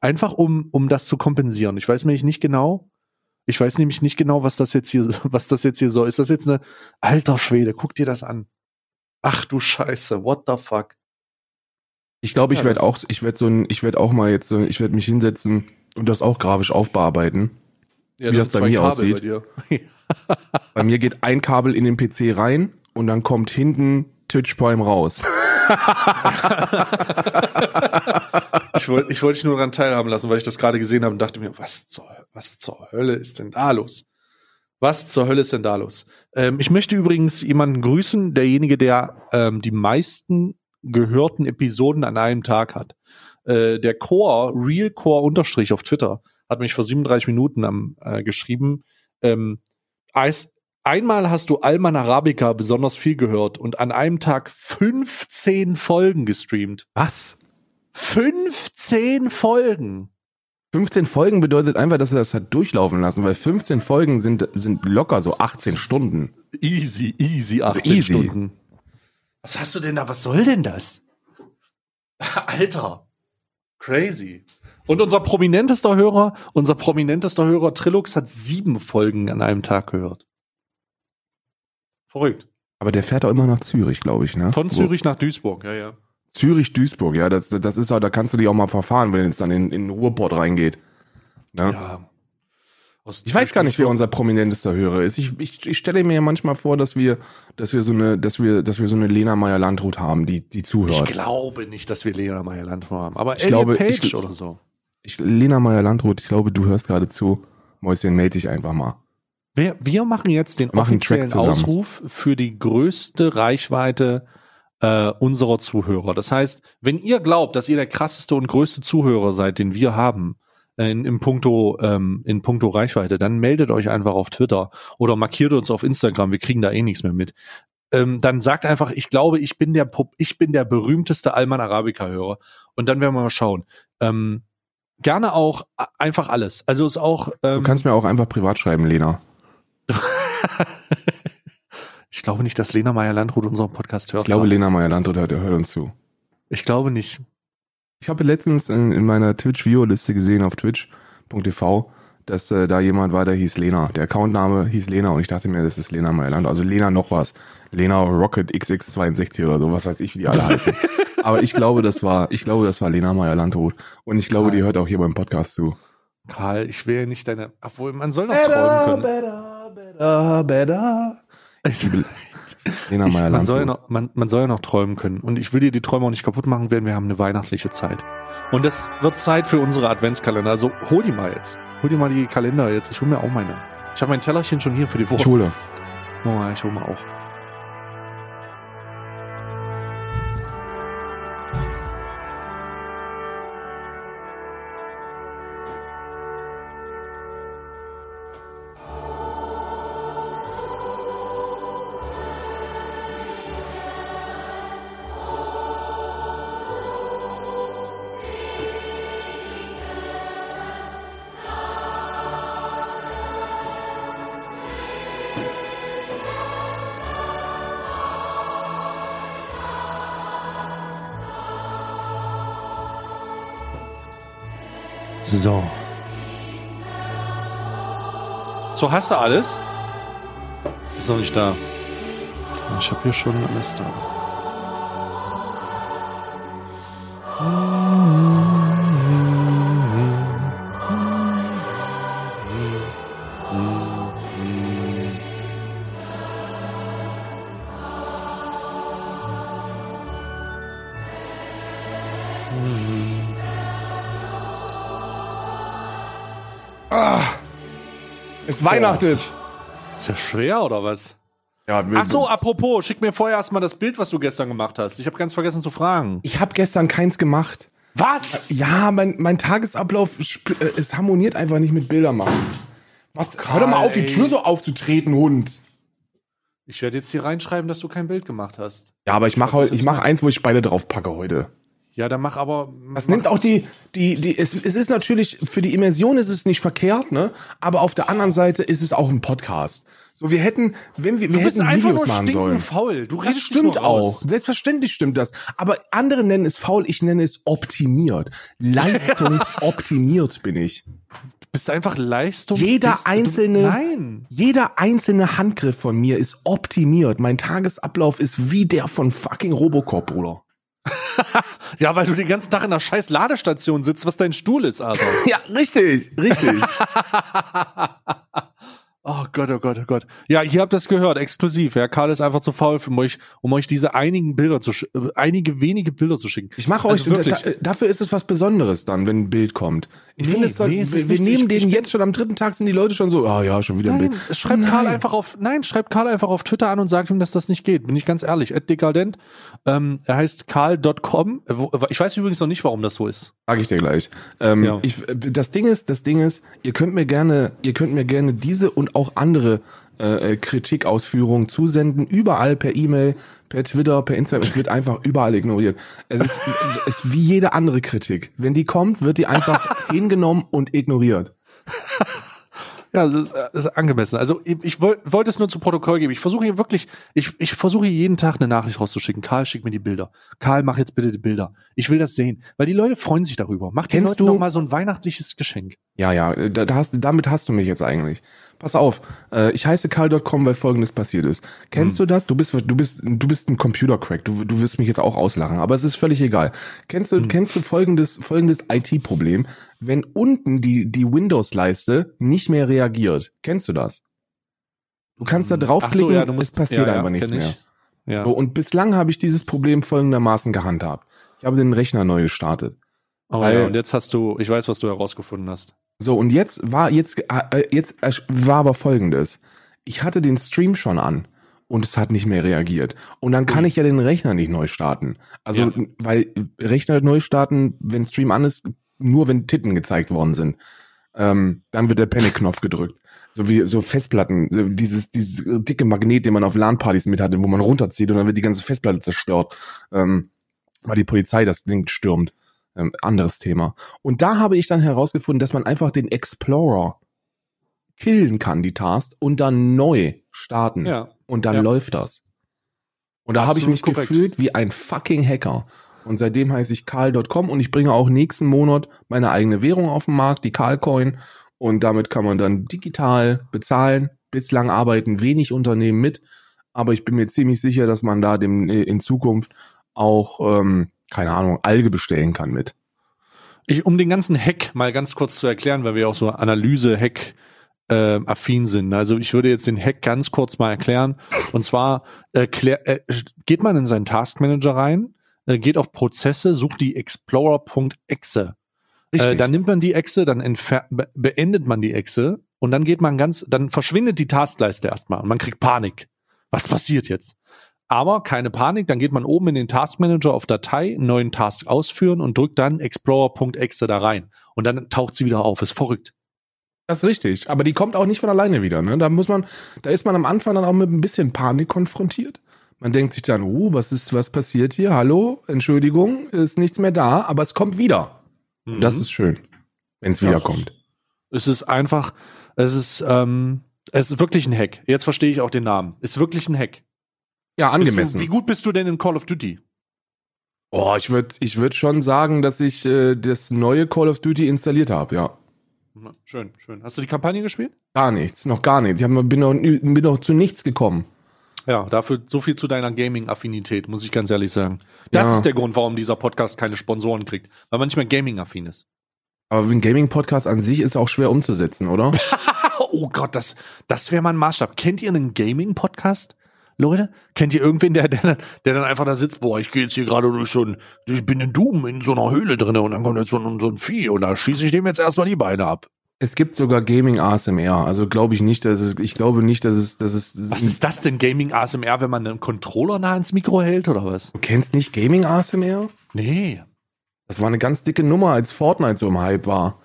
Einfach um, um das zu kompensieren. Ich weiß nämlich nicht genau. Ich weiß nämlich nicht genau, was das jetzt hier, was das jetzt hier soll. Ist das jetzt eine, alter Schwede, guck dir das an. Ach du Scheiße, what the fuck? Ich glaube, ich Ja, werde das- auch, ich werde so ein, ich werde auch mal jetzt, so, ich werde mich hinsetzen und das auch grafisch aufbearbeiten. Ja, Wie das sind bei zwei mir Kabel aussieht. Bei dir. Bei mir geht ein Kabel in den PC rein und dann kommt hinten Twitch Prime raus. Ich wollte ich wollte dich nur daran teilhaben lassen, weil ich das gerade gesehen habe und dachte mir, was zur, was zur Hölle ist denn da los? Was zur Hölle ist denn da los? Ähm, ich möchte übrigens jemanden grüßen, derjenige, der ähm, die meisten gehörten Episoden an einem Tag hat. Äh, der Core, Real Core Unterstrich auf Twitter, hat mich vor 37 Minuten am, äh, geschrieben. Ähm, Eis, einmal hast du Alman Arabica besonders viel gehört und an einem Tag 15 Folgen gestreamt. Was? 15 Folgen. 15 Folgen bedeutet einfach, dass er das hat durchlaufen lassen, weil 15 Folgen sind, sind locker so 18 Stunden. Easy, easy, 18 easy. Stunden. Was hast du denn da? Was soll denn das? Alter. Crazy. Und unser prominentester Hörer, unser prominentester Hörer Trilux hat sieben Folgen an einem Tag gehört. Verrückt. Aber der fährt auch immer nach Zürich, glaube ich, ne? Von Wo- Zürich nach Duisburg, ja, ja. Zürich, Duisburg, ja, das, das ist auch, da kannst du dich auch mal verfahren, wenn es dann in, in den Ruhrport reingeht. Ne? ja. Aus Ich weiß gar nicht, wer unser prominentester Hörer ist. Ich, ich, ich stelle mir ja manchmal vor, dass wir, dass wir so eine, dass wir, dass wir so eine Lena Meyer-Landrut haben, die, die Ich zuhört. glaube nicht, dass wir Lena Meyer-Landau haben. Aber Ich Elliot glaube, Page ich- oder so. Ich, Lena Meyer-Landrut, ich glaube, du hörst gerade zu. Mäuschen, melde dich einfach mal. Wir, wir machen jetzt den Machen offiziellen. Ausruf für die größte Reichweite äh, unserer Zuhörer. Das heißt, wenn ihr glaubt, dass ihr der krasseste und größte Zuhörer seid, den wir haben, äh, in, in, puncto, ähm, in puncto Reichweite, dann meldet euch einfach auf Twitter oder markiert uns auf Instagram. Wir kriegen da eh nichts mehr mit. Ähm, dann sagt einfach, ich glaube, ich bin der Pop, ich bin der berühmteste Alman Arabica-Hörer. Und dann werden wir mal schauen. Ähm, gerne auch einfach alles. Also ist auch. Ähm, Du kannst mir auch einfach privat schreiben, Lena. Ich glaube nicht, dass Lena Meyer-Landrut unseren Podcast hört. Ich glaube. Lena Meyer-Landrut hört, hört uns zu. ich glaube nicht. Ich habe letztens in, in meiner Twitch-Video-Liste gesehen auf twitch.tv, dass äh, da jemand war, der hieß Lena. Der Accountname hieß Lena und ich dachte mir, das ist Lena Meyerland. Also Lena noch was. Lena Rocket XX62 oder so, was weiß ich, wie die alle heißen. Aber ich glaube, das war, ich glaube, das war Lena Meyer-Landrut. Und ich glaube, die hört auch hier beim Podcast zu. Karl, ich will ja nicht deine. Obwohl, man soll noch träumen können. better, better, better. Lena Ich, man, soll ja noch, man, man soll ja noch träumen können. Und ich will dir die Träume auch nicht kaputt machen, denn wir haben eine weihnachtliche Zeit. Und es wird Zeit für unsere Adventskalender. Also hol die mal jetzt. Hol dir mal die Kalender jetzt. Ich hol mir auch meine. Ich habe mein Tellerchen schon hier für die Wurst. Schule. Oh, ich hol mal auch. So, hast du alles? Ist noch nicht da. Ich habe hier schon alles da. Es weihnachtet. Ist ja schwer, oder was? Ja, Ach so, apropos, schick mir vorher erstmal das Bild, was du gestern gemacht hast. Ich habe ganz vergessen zu fragen. Ich habe gestern keins gemacht. Was? Ja, mein, mein Tagesablauf äh, es harmoniert einfach nicht mit Bilder machen. Was? Hör doch mal auf, die. Tür so aufzutreten, Hund. Ich werde jetzt hier reinschreiben, dass du kein Bild gemacht hast. Ja, aber ich mache ich mache eins, wo ich beide drauf packe heute. Ja, dann mach aber. Das nimmt auch die, die, die, es, es ist natürlich, für die Immersion ist es nicht verkehrt, ne? Aber auf der anderen Seite ist es auch ein Podcast. So, wir hätten, wenn wir, wir Du bist hätten einfach Videos nur machen sollen. faul. Du Das stimmt auch. Selbstverständlich stimmt das. Aber andere nennen es faul, ich nenne es optimiert. Leistungsoptimiert bin ich. Du bist einfach Leistungs... Jeder einzelne- Du, nein. Jeder einzelne Handgriff von mir ist optimiert. Mein Tagesablauf ist wie der von fucking Robocop, Bruder. Ja, weil du den ganzen Tag in einer scheiß Ladestation sitzt, was dein Stuhl ist, Alter. Ja, richtig, richtig. Oh Gott, oh Gott, oh Gott. Ja, ihr habt das gehört, exklusiv. Ja, Karl ist einfach zu faul für euch, um euch diese einigen Bilder zu, äh, einige wenige Bilder zu schicken. Ich mache Also euch, wirklich. da, dafür ist es was Besonderes dann, wenn ein Bild kommt. Ich Nee, finde, es soll, nee, es wir, nehmen den jetzt schon am dritten Tag sind die Leute schon so, ah ja, schon wieder ein Nein, Bild. schreibt Nein. Karl einfach auf, nein, schreibt Karl einfach auf Twitter an und sagt ihm, dass das nicht geht. Bin ich ganz ehrlich. Ed Dekadent. Ähm, er heißt karl.com. Ich weiß übrigens noch nicht, warum das so ist. Sag ich dir gleich. Ähm, Ja. ich, das Ding ist, das Ding ist, ihr könnt mir gerne, ihr könnt mir gerne diese und auch andere äh, Kritikausführungen zusenden, überall per E-Mail, per Twitter, per Instagram. Es wird einfach überall ignoriert. Es ist, es ist wie jede andere Kritik. Wenn die kommt, wird die einfach hingenommen und ignoriert. Ja, das ist, das ist angemessen. Also ich, ich wollte wollte es nur zu Protokoll geben. Ich versuche hier wirklich, ich, ich versuche hier jeden Tag eine Nachricht rauszuschicken. Karl, schick mir die Bilder. Karl, mach jetzt bitte die Bilder. Ich will das sehen, weil die Leute freuen sich darüber. Mach den Kennst Leuten du- doch mal so ein weihnachtliches Geschenk. Ja, ja, da, da hast, damit hast du mich jetzt eigentlich. Pass auf, äh, ich heiße Karl.com, weil folgendes passiert ist. Kennst du das? Du bist, du bist, du bist ein Computercrack. Du, du wirst mich jetzt auch auslachen, aber es ist völlig egal. Kennst du, kennst du folgendes, folgendes IT-Problem? Wenn unten die, die Windows-Leiste nicht mehr reagiert. Kennst du das? Du kannst da so, draufklicken, ja, du musst- es passiert ja, ja, einfach nichts mehr. Ja. So, und bislang habe ich dieses Problem folgendermaßen gehandhabt. Ich habe den Rechner neu gestartet. oh, weil- ja, und jetzt hast du, ich weiß, was du herausgefunden hast. So, und jetzt war, jetzt, äh, jetzt äh, war aber folgendes. Ich hatte den Stream schon an und es hat nicht mehr reagiert. Und dann kann ich ja den Rechner nicht neu starten. Also, Ja. weil Rechner neu starten, wenn Stream an ist, nur wenn Titten gezeigt worden sind. Ähm, dann wird der Panic-Knopf gedrückt. So wie so Festplatten, so dieses, dieses dicke Magnet, den man auf LAN-Partys mit hatte, wo man runterzieht und dann wird die ganze Festplatte zerstört. Ähm, weil die Polizei das Ding stürmt. Ähm, anderes Thema. Und da habe ich dann herausgefunden, dass man einfach den Explorer killen kann, die Task, und dann neu starten. Ja. Und dann Ja. läuft das. Und da habe ich mich korrekt. gefühlt wie ein fucking Hacker. Und seitdem heiße ich Karl.com und ich bringe auch nächsten Monat meine eigene Währung auf den Markt, die Karlcoin. Und damit kann man dann digital bezahlen. Bislang arbeiten wenig Unternehmen mit. Aber ich bin mir ziemlich sicher, dass man da dem, in Zukunft auch, ähm, keine Ahnung, Alge bestellen kann mit. Ich, um den ganzen Hack mal ganz kurz zu erklären, weil wir auch so Analyse-Hack äh, affin sind. Also ich würde jetzt den Hack ganz kurz mal erklären. Und zwar äh, klär, äh, geht man in seinen Task Manager rein, äh, geht auf Prozesse, sucht die Explorer.exe. Äh, dann nimmt man die Exe, dann be beendet man die Exe und dann geht man ganz, dann verschwindet die Taskleiste erstmal und man kriegt Panik. Was passiert jetzt? Aber keine Panik, dann geht man oben in den Task Manager auf Datei, neuen Task ausführen und drückt dann Explorer.exe da rein. Und dann taucht sie wieder auf. Ist verrückt. Das ist richtig. Aber die kommt auch nicht von alleine wieder. Ne? Da muss man, da ist man am Anfang dann auch mit ein bisschen Panik konfrontiert. Man denkt sich dann, oh, was ist, was passiert hier? Hallo, Entschuldigung, ist nichts mehr da, aber es kommt wieder. Und Das ist schön, wenn es wiederkommt. Es ist einfach, es ist, ähm, es ist wirklich ein Hack. Jetzt verstehe ich auch den Namen. Ist wirklich ein Hack. Ja, angemessen. Du, wie gut bist du denn in Call of Duty? oh, ich würde, ich würde schon sagen, dass ich äh, das neue Call of Duty installiert habe. Ja, Schön, schön. Hast du die Kampagne gespielt? gar nichts, noch gar nichts. Ich hab, bin, noch, bin noch zu nichts gekommen. Ja, dafür so viel zu deiner Gaming-Affinität, muss ich ganz ehrlich sagen. Das Ja. ist der Grund, warum dieser Podcast keine Sponsoren kriegt, weil man nicht mehr Gaming-affin ist. Aber ein Gaming-Podcast an sich ist auch schwer umzusetzen, oder? oh Gott, das, das wäre mal ein Maßstab. Kennt ihr einen Gaming-Podcast? Leute, kennt ihr irgendwen, der, der, der dann einfach da sitzt, boah, ich gehe jetzt hier gerade durch so ein, ich bin in Doom in so einer Höhle drin und dann kommt jetzt so ein, so ein Vieh und da schieße ich dem jetzt erstmal die Beine ab. Es gibt sogar Gaming ASMR. Also glaube ich nicht, dass es, ich glaube nicht, dass es, dass es. Was ist das denn, Gaming ASMR, wenn man einen Controller nah ins Mikro hält oder was? Du kennst nicht Gaming ASMR? Nee. Das war eine ganz dicke Nummer, als Fortnite so im Hype war.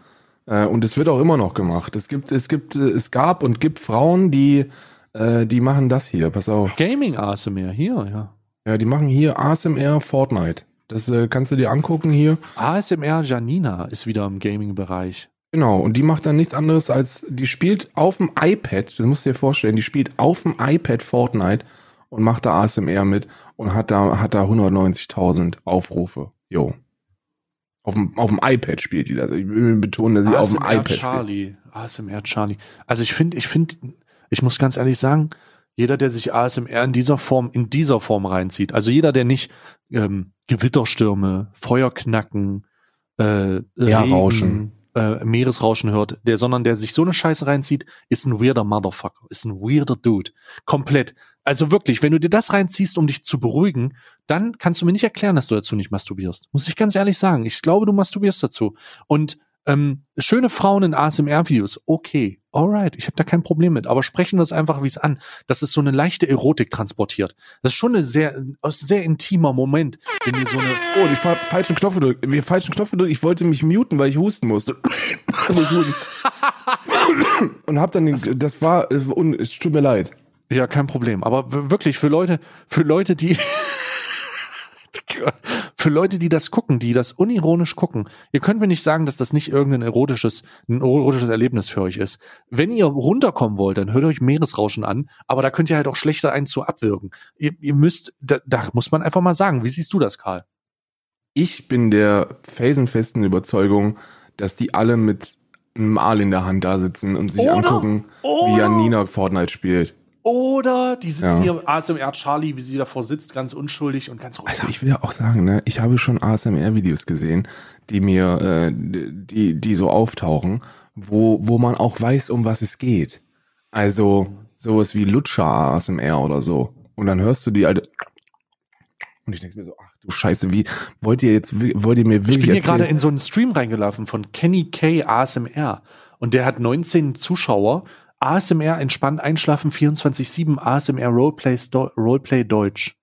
Äh, und es wird auch immer noch gemacht. Es gibt, es gibt, äh, es gab und gibt Frauen, die, äh, die machen das hier. Pass auf. Gaming ASMR, hier, ja. Ja, die machen hier ASMR Fortnite. Das kannst du dir angucken hier. ASMR Janina ist wieder im Gaming-Bereich. Genau, und die macht dann nichts anderes als, die spielt auf dem iPad, das musst du dir vorstellen, die spielt auf dem iPad Fortnite und macht da ASMR mit und hat da, hat da 190.000 Aufrufe. Jo. Auf dem, auf dem iPad spielt die das. Ich will betonen, dass sie auf dem iPad spielt. Charlie. ASMR Charlie. Also ich finde, ich finde, ich muss ganz ehrlich sagen, jeder, der sich ASMR in dieser Form, in dieser Form reinzieht, also jeder, der nicht ähm, Gewitterstürme, Feuerknacken, äh. Regen, äh, Meeresrauschen hört, der, sondern der sich so eine Scheiße reinzieht, ist ein weirder Motherfucker, ist ein weirder Dude. Komplett. Also wirklich, wenn du dir das reinziehst, um dich zu beruhigen, dann kannst du mir nicht erklären, dass du dazu nicht masturbierst. Muss ich ganz ehrlich sagen. Ich glaube, du masturbierst dazu. Und ähm, schöne Frauen in ASMR-Videos, okay, alright, ich habe da kein Problem mit. Aber sprechen wir es einfach, wie es an, dass es so eine leichte Erotik transportiert. Das ist schon ein sehr, ein sehr intimer Moment, wenn ihr so eine Oh, die fa falschen Knopf gedrückt. Die falschen Knopf gedrückt. Ich wollte mich muten, weil ich husten musste. Und hab dann den, das war, es, es tut mir leid. Ja, kein Problem. Aber wirklich für Leute, für Leute, die für Leute, die das gucken, die das unironisch gucken, ihr könnt mir nicht sagen, dass das nicht irgendein erotisches, ein erotisches Erlebnis für euch ist. Wenn ihr runterkommen wollt, dann hört euch Meeresrauschen an, aber da könnt ihr halt auch schlechter eins zu abwirken. Ihr, ihr müsst, da, da muss man einfach mal sagen, wie siehst du das, Karl? Ich bin der felsenfesten Überzeugung, dass die alle mit einem Aal in der Hand da sitzen und sich Oder- angucken, wie oder- Janina Fortnite spielt. Oder die sitzen Ja. hier ASMR Charlie, wie sie davor sitzt, ganz unschuldig und ganz ruhig. Also ich will ja auch sagen, ne, ich habe schon ASMR-Videos gesehen, die mir, äh, die, die so auftauchen, wo, wo man auch weiß, um was es geht. Also sowas wie Lutscher ASMR oder so. Und dann hörst du die alte und ich denke mir so, ach du Scheiße, wie wollt ihr jetzt, wollt ihr mir wirklich Ich bin hier gerade in so einen Stream reingelaufen von Kenny K ASMR und der hat 19 Zuschauer. ASMR entspannt einschlafen 24/7 ASMR Roleplay, Roleplay Deutsch.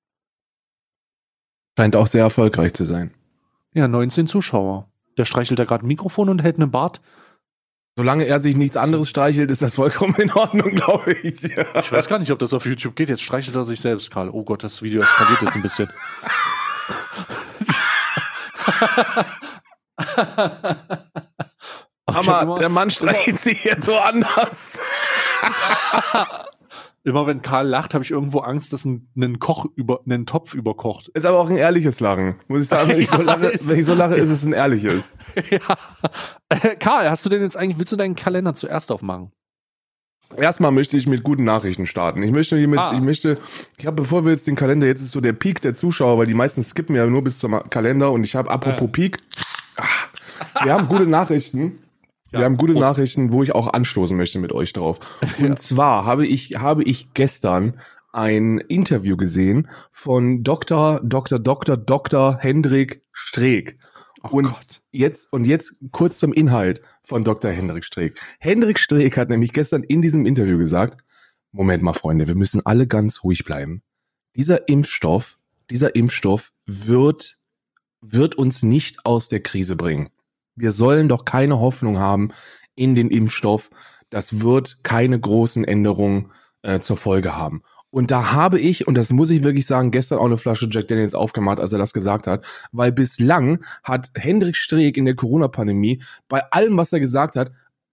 scheint auch sehr erfolgreich zu sein. Ja, 19 Zuschauer. Der streichelt da gerade ein Mikrofon und hält einen Bart. Solange er sich nichts anderes streichelt, ist das vollkommen in Ordnung, glaube ich. Ich weiß gar nicht, ob das auf YouTube geht. Jetzt streichelt er sich selbst, Karl. Oh Gott, das Video eskaliert jetzt ein bisschen. Hammer, der Mann streichelt sich jetzt so anders. Immer wenn Karl lacht, habe ich irgendwo Angst, dass ein, ein Koch über einen Topf überkocht. Ist aber auch ein ehrliches Lachen. Muss ich sagen, wenn ich so Ja, lache, ist- wenn ich so lache, ist es ein ehrliches. ja. Äh, Karl, hast du denn jetzt eigentlich, willst du deinen Kalender zuerst aufmachen? Erstmal möchte ich mit guten Nachrichten starten. Ich möchte hiermit, Ah. ich möchte, ich habe, bevor wir jetzt den Kalender, jetzt ist so der Peak der Zuschauer, weil die meisten skippen ja nur bis zum Kalender und ich habe, apropos Ja. Peak, ah, wir haben gute Nachrichten. Ja, wir haben gute Prost. Nachrichten, wo ich auch anstoßen möchte mit euch drauf. Und zwar habe ich, habe ich gestern ein Interview gesehen von Dr. Dr. Dr. Dr. Hendrik Streeck. Oh und Gott. jetzt, und jetzt kurz zum Inhalt von Dr. Hendrik Streeck. Hendrik Streeck hat nämlich gestern in diesem Interview gesagt, Moment mal, Freunde, wir müssen alle ganz ruhig bleiben. Dieser Impfstoff, dieser Impfstoff wird, wird uns nicht aus der Krise bringen. Wir sollen doch keine Hoffnung haben in den Impfstoff. Das wird keine großen Änderungen äh, zur Folge haben. Und da habe ich, und das muss ich wirklich sagen, gestern auch eine Flasche Jack Daniels aufgemacht, als er das gesagt hat, weil bislang hat Hendrik Streeck in der Corona-Pandemie bei allem, was er gesagt hat,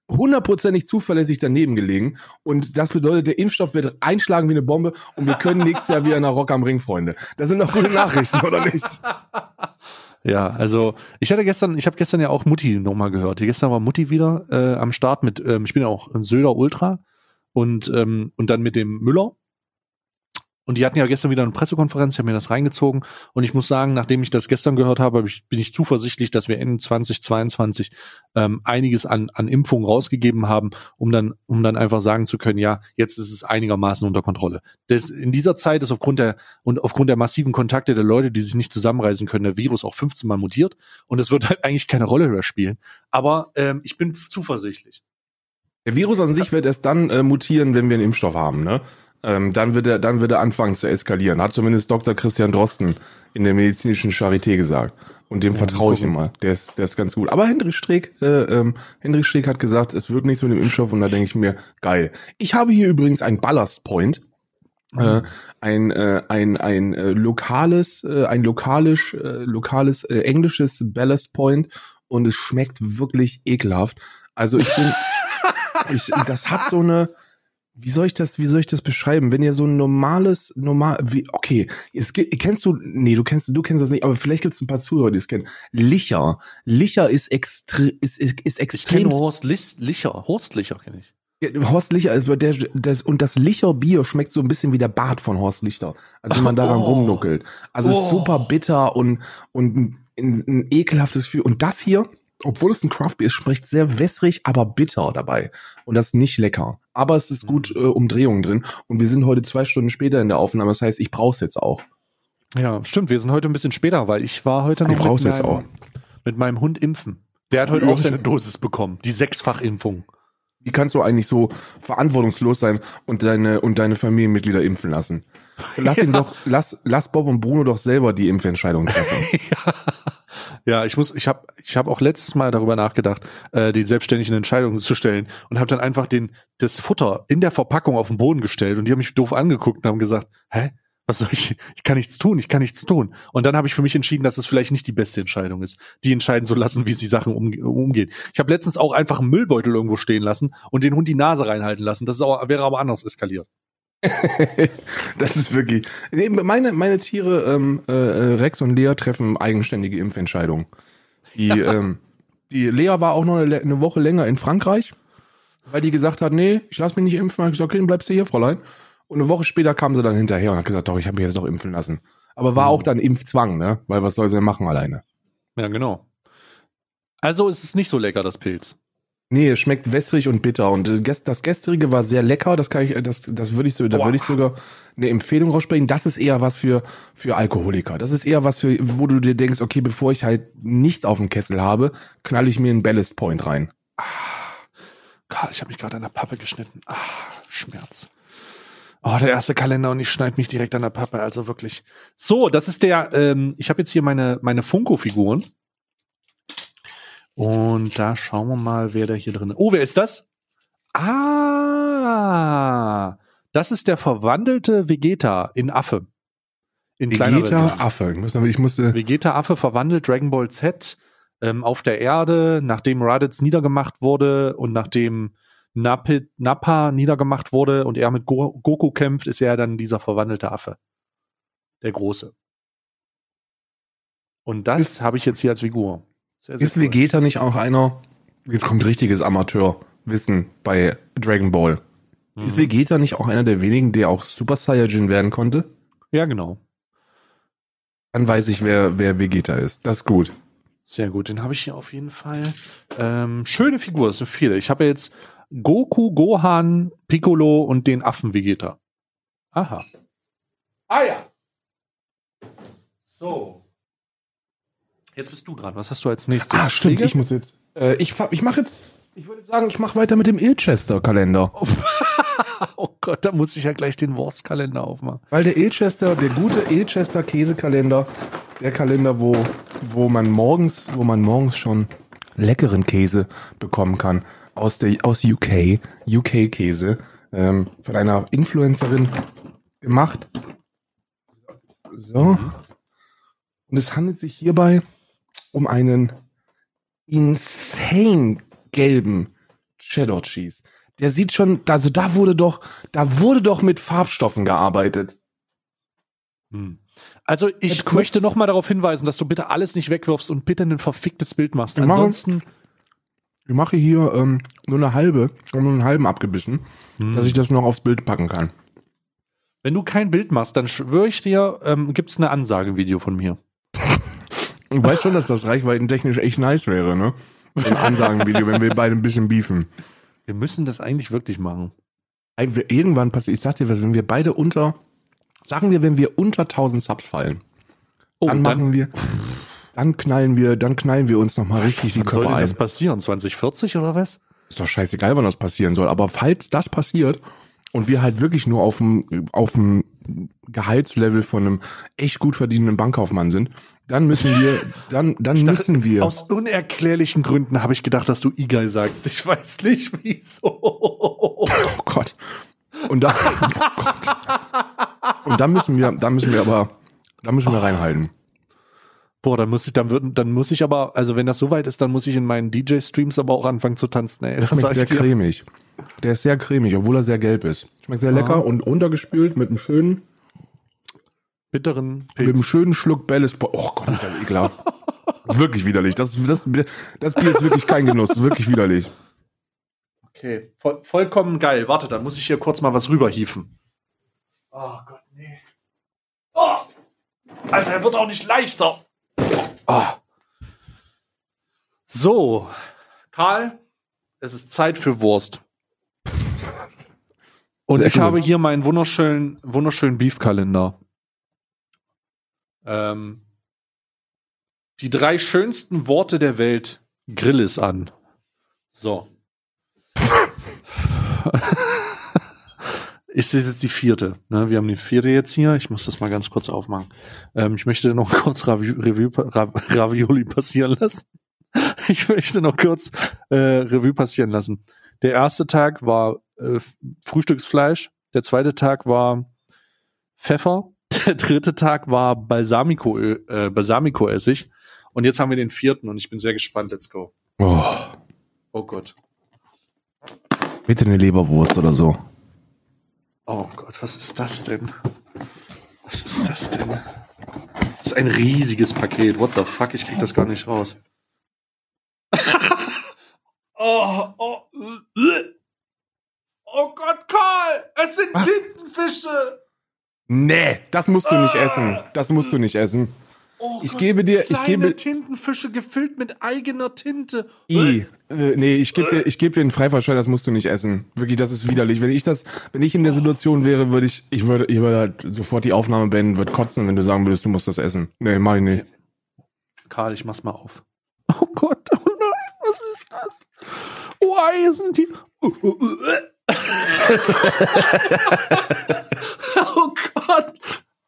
hundertprozentig zuverlässig daneben gelegen. Und das bedeutet, der Impfstoff wird einschlagen wie eine Bombe und wir können nächstes Jahr wieder nach Rock am Ring, Freunde. Das sind doch gute Nachrichten, oder nicht? Ja, also ich hatte gestern, ich habe gestern ja auch Mutti nochmal gehört. Gestern war Mutti wieder äh, am Start mit, ähm, ich bin ja auch ein Söder Ultra und ähm, und dann mit dem Müller. Und die hatten ja gestern wieder eine Pressekonferenz, ich habe mir das reingezogen und ich muss sagen, nachdem ich das gestern gehört habe, bin ich zuversichtlich, dass wir in 2022 ähm, einiges an, an Impfungen rausgegeben haben, um dann, um dann einfach sagen zu können, ja, jetzt ist es einigermaßen unter Kontrolle. Das, in dieser Zeit ist aufgrund der und aufgrund der massiven Kontakte der Leute, die sich nicht zusammenreisen können, der Virus auch 15 Mal mutiert und es wird halt eigentlich keine Rolle mehr spielen. Aber ähm, ich bin zuversichtlich. Der Virus an sich wird erst dann äh, mutieren, wenn wir einen Impfstoff haben, ne? Ähm, dann wird er, dann wird er anfangen zu eskalieren. Hat zumindest Dr. Christian Drosten in der medizinischen Charité gesagt. Und dem Ja, vertraue ich immer. Der ist, der ist ganz gut. Aber Hendrik Streeck, äh, ähm, Hendrik Streeck hat gesagt, es wird nichts mit dem Impfstoff und da denke ich mir, geil. Ich habe hier übrigens ein Ballast Point. Äh, ein äh, ein ein äh, lokales äh, ein lokalisch äh, lokales äh, englisches Ballast Point und es schmeckt wirklich ekelhaft. Also ich bin, ich, das hat so eine, wie soll ich das, wie soll ich das beschreiben? Wenn ihr so ein normales, normal, wie, okay, es gibt, kennst du, nee, du kennst, du kennst das nicht, aber vielleicht gibt es ein paar Zuhörer, die es kennen. Licher. Licher ist extrem, ist, ist, ist Ich extrem. kenne Horst Licher. Horst Licher kenne ich. Ja, Horst Lichter, also der, das, und das Licher Bier schmeckt so ein bisschen wie der Bart von Horst Lichter. Also wenn man daran Oh. rumnuckelt. Also Oh. super bitter und, und ein, ein, ein ekelhaftes Gefühl. Und das hier, obwohl es ein Craft Beer ist, schmeckt sehr wässrig, aber bitter dabei. Und das ist nicht lecker. Aber es ist gut Mhm. äh, Umdrehungen drin. Und wir sind heute zwei Stunden später in der Aufnahme. Das heißt, ich brauch's jetzt auch. Ja, stimmt. Wir sind heute ein bisschen später, weil ich war heute noch Ich mit, jetzt meinem, auch. mit meinem Hund impfen. Der hat heute Ja. auch seine Dosis bekommen. Die Sechsfachimpfung. Wie kannst du eigentlich so verantwortungslos sein und deine, und deine Familienmitglieder impfen lassen? Lass ihn doch, lass, lass Bob und Bruno doch selber die Impfentscheidung treffen. Ja, ich muss, ich habe, ich habe auch letztes Mal darüber nachgedacht, äh, die selbstständigen Entscheidungen zu stellen und habe dann einfach den das Futter in der Verpackung auf den Boden gestellt und die haben mich doof angeguckt und haben gesagt, hä, was soll ich? Ich kann nichts tun, ich kann nichts tun. Und dann habe ich für mich entschieden, dass es vielleicht nicht die beste Entscheidung ist, die entscheiden zu lassen, wie sie Sachen um, umgehen. Ich habe letztens auch einfach einen Müllbeutel irgendwo stehen lassen und den Hund die Nase reinhalten lassen. Das ist auch, wäre aber anders eskaliert. Das ist wirklich. Nee, Meine, meine Tiere, ähm, äh, Rex und Lea, treffen eigenständige Impfentscheidungen. Die, ähm, die Lea war auch noch eine, eine Woche länger in Frankreich, weil die gesagt hat, nee, ich lass mich nicht impfen. Ich gesagt, okay, dann bleibst du hier, Fräulein. Und eine Woche später kam sie dann hinterher und hat gesagt, doch, ich habe mich jetzt doch impfen lassen. Aber war Mhm. auch dann Impfzwang, ne? Weil was soll sie denn machen alleine? Ja, genau. Also ist es nicht so lecker, das Pilz. Nee, es schmeckt wässrig und bitter. Und äh, das gestrige war sehr lecker. Das kann ich, äh, das, das würde ich so, da würde ich sogar eine Empfehlung raussprechen. Das ist eher was für, für Alkoholiker. Das ist eher was für, wo du dir denkst, okay, bevor ich halt nichts auf dem Kessel habe, knall ich mir einen Ballast Point rein. Karl, ich habe mich gerade an der Pappe geschnitten. Ah, Schmerz. Oh, der erste Kalender und ich schneide mich direkt an der Pappe, also wirklich. So, das ist der, ähm, ich habe jetzt hier meine, meine Funko-Figuren. Und da schauen wir mal, wer da hier drin ist. Oh, wer ist das? Ah, das ist der verwandelte Vegeta in Affe. In Vegeta. Affe. Ich musste, ich musste, Vegeta-Affe verwandelt Dragon Ball Z ähm, auf der Erde, nachdem Raditz niedergemacht wurde und nachdem Napit, Nappa niedergemacht wurde und er mit Go Goku kämpft, ist er dann dieser verwandelte Affe. Der Große. Und das habe ich jetzt hier als Figur. Sehr, sehr ist cool. Vegeta nicht auch einer, jetzt kommt richtiges Amateurwissen bei Dragon Ball. Ist Mhm. Vegeta nicht auch einer der wenigen, der auch Super Saiyajin werden konnte? Ja, genau. Dann weiß ich, wer, wer Vegeta ist. Das ist gut. Sehr gut, den habe ich hier auf jeden Fall. Ähm, schöne Figur, es sind viele. Ich habe jetzt Goku, Gohan, Piccolo und den Affen Vegeta. Aha. Ah ja. So. Jetzt bist du dran. Was hast du als nächstes? Ah, stimmt. Pflege? Ich muss jetzt. Äh, ich ich mache jetzt. Ich würde sagen, ich mache weiter mit dem Ilchester-Kalender. oh Gott, da muss ich ja gleich den Wurstkalender aufmachen. Weil der Ilchester, der gute Ilchester-Käsekalender, der Kalender, wo, wo man morgens, wo man morgens schon leckeren Käse bekommen kann aus der aus UK, UK-Käse, ähm, von einer Influencerin gemacht. So. Und es handelt sich hierbei um einen insane gelben Cheddar Cheese. Der sieht schon, also da wurde doch, da wurde doch mit Farbstoffen gearbeitet. Hm. Also ich kurz- möchte noch mal darauf hinweisen, dass du bitte alles nicht wegwirfst und bitte ein verficktes Bild machst. Machen- Ansonsten, Ich mache hier ähm, nur eine halbe, nur einen halben abgebissen, Hm. dass ich das noch aufs Bild packen kann. wenn du kein Bild machst, dann schwöre ich dir, ähm, gibt es eine Ansagevideo von mir. Du weißt schon, dass das reichweitentechnisch echt nice wäre, ne? So ein Ansagenvideo, wenn wir beide ein bisschen beefen. Wir müssen das eigentlich wirklich machen. Irgendwann passiert, ich sag dir was, wenn wir beide unter, sagen wir, wenn wir unter 1000 Subs fallen, Oh, dann machen wir, dann knallen wir, dann knallen wir uns nochmal richtig die wann soll Körper denn ein. das passieren? 2040 oder was? Ist doch scheißegal, wann das passieren soll. Aber falls das passiert und wir halt wirklich nur auf dem, auf dem Gehaltslevel von einem echt gut verdienenden Bankkaufmann sind, dann müssen wir, dann, dann dachte, müssen wir. Aus unerklärlichen Gründen habe ich gedacht, dass du Igai sagst. Ich weiß nicht wieso. oh Gott. Und da, oh Gott. Und da müssen wir, da müssen wir aber, da müssen wir reinhalten. Boah, dann muss ich, dann würden, dann muss ich aber, also wenn das soweit ist, dann muss ich in meinen DJ-Streams aber auch anfangen zu tanzen, ey. Das Schmeckt sehr dir. cremig. Der ist sehr cremig, obwohl er sehr gelb ist. Schmeckt sehr lecker Aha. und runtergespült mit einem schönen, Bitteren mit einem Pilz. schönen Schluck Belles. Oh Gott, ist das ekelhaft. Das ist wirklich widerlich. Das, das, das Bier ist wirklich kein Genuss. Das ist wirklich widerlich. Okay, voll, vollkommen geil. Warte, dann muss ich hier kurz mal was rüberhieven. Oh Gott, nee. Oh! Alter, er wird auch nicht leichter. Ah. So, Karl, es ist Zeit für Wurst. Und Sehr ich gut. habe hier meinen wunderschönen, wunderschönen Beefkalender. Ähm, die drei schönsten Worte der Welt. Grill es an. So. Ist jetzt die vierte? Ne? Wir haben die vierte jetzt hier. Ich muss das mal ganz kurz aufmachen. Ähm, ich möchte noch kurz Ravi Revue, Ra Ravioli passieren lassen. Ich möchte noch kurz äh, Revue passieren lassen. Der erste Tag war äh, Frühstücksfleisch. Der zweite Tag war Pfeffer. Der dritte Tag war Balsamico, äh, Balsamico-Essig. Und jetzt haben wir den vierten und ich bin sehr gespannt. Let's go. Oh, Oh Gott. bitte eine Leberwurst oder so. Oh Gott, was ist das denn? Was ist das denn? Das ist ein riesiges Paket. What the fuck? Ich krieg das gar nicht raus. oh, oh, äh. oh Gott, Karl! Es sind Was? Tintenfische! Nee, das musst du nicht essen. Das musst du nicht essen. Oh Ich gebe dir- ich gebe- Tintenfische gefüllt mit eigener Tinte. I. Äh, nee, ich gebe dir, ich geb dir einen Freifahrtschein, das musst du nicht essen. Wirklich, das ist widerlich. Wenn ich das, wenn ich in der Situation wäre, würde ich, ich würde, ich würde halt sofort die Aufnahme beenden, würde kotzen, wenn du sagen würdest, du musst das essen. Nee, mach ich nicht. Karl, ich mach's mal auf. Oh Gott, oh nein, was ist das? Oh, Eisen, die. oh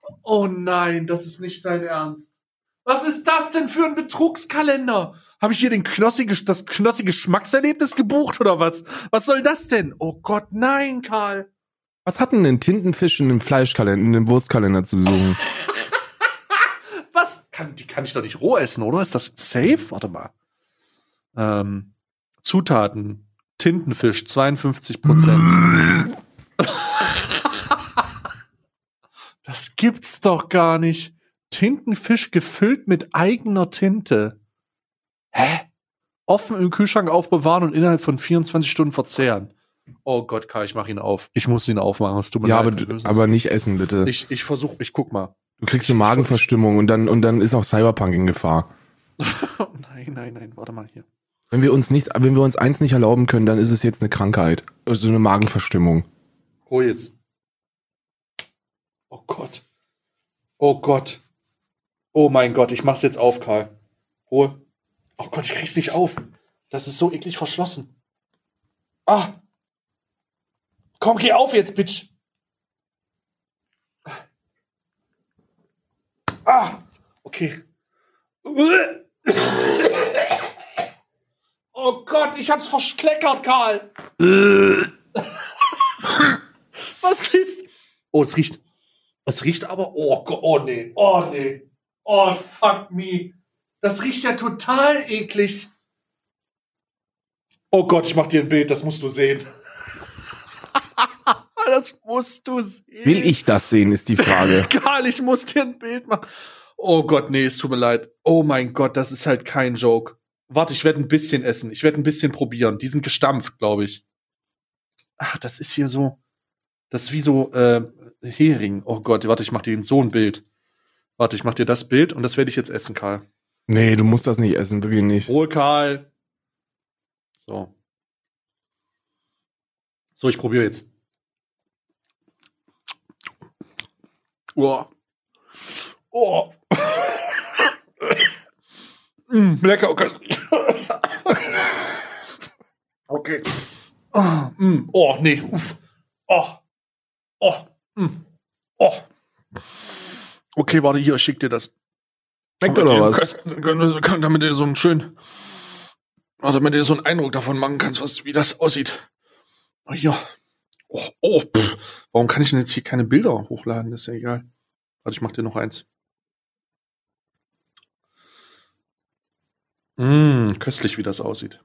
Gott. Oh nein, das ist nicht dein Ernst. Was ist das denn für ein Betrugskalender? Habe ich hier den knossige, das knossige Geschmackserlebnis gebucht oder was? Was soll das denn? Oh Gott, nein, Karl. Was hat denn ein Tintenfisch in einem Fleischkalender, in einem Wurstkalender zu suchen? Was? Kann, die kann ich doch nicht roh essen, oder? Ist das safe? Warte mal. Ähm, Zutaten. Tintenfisch, 52 Prozent. das gibt's doch gar nicht. Tintenfisch gefüllt mit eigener Tinte. Hä? Offen im Kühlschrank aufbewahren und innerhalb von 24 Stunden verzehren. Oh Gott, Karl, ich mach ihn auf. Ich muss ihn aufmachen. Es tut mir ja, leid, aber, aber nicht essen, bitte. ich, ich versuch, ich guck mal. du kriegst eine Magenverstimmung und dann, und dann ist auch Cyberpunk in Gefahr. Oh, nein, nein, nein, warte mal hier. Wenn wir uns nicht, wenn wir uns eins nicht erlauben können, dann ist es jetzt eine Krankheit. Also eine Magenverstimmung. Hol jetzt. Oh Gott. Oh Gott. Oh mein Gott, ich mach's jetzt auf, Karl. Hol. Oh Gott, ich krieg's nicht auf. Das ist so eklig verschlossen. Ah. Komm, geh auf jetzt, Bitch. Ah. Okay. Oh Gott, ich hab's verschleckert, Karl. Was ist? Oh, es riecht. Es riecht aber. Oh Gott, oh nee. Oh nee. Oh fuck me. Das riecht ja total eklig. Oh Gott, ich mach dir ein Bild, das musst du sehen. das musst du sehen. Will ich das sehen, ist die Frage. Karl, ich muss dir ein Bild machen. Oh Gott, nee, es tut mir leid. Oh mein Gott, das ist halt kein Joke. Warte, ich werde ein bisschen essen. Ich werde ein bisschen probieren. Die sind gestampft, glaube ich. Ach, das ist hier so. Das ist wie so äh, Hering. Oh Gott, warte, ich mach dir so ein Bild. Warte, ich mach dir das Bild und das werde ich jetzt essen, Karl. Nee, du musst das nicht essen, wirklich nicht. Ruhe, Karl. So. So, ich probiere jetzt. Oh. Oh. mm, lecker. Okay. okay. Oh, mm, oh, nee. Uff. Oh. Oh. Mm. Oh. Okay, warte, hier, ich schick dir das. Schmeckt Damit oder was? Kösten, können- können- damit ihr so einen schönen, oh, damit ihr so einen Eindruck davon machen kannst, was, wie das aussieht. Oh, hier. Oh, oh pff. warum kann ich denn jetzt hier keine Bilder hochladen? Das ist ja egal. Warte, ich mach dir noch eins. Mm, köstlich, wie das aussieht.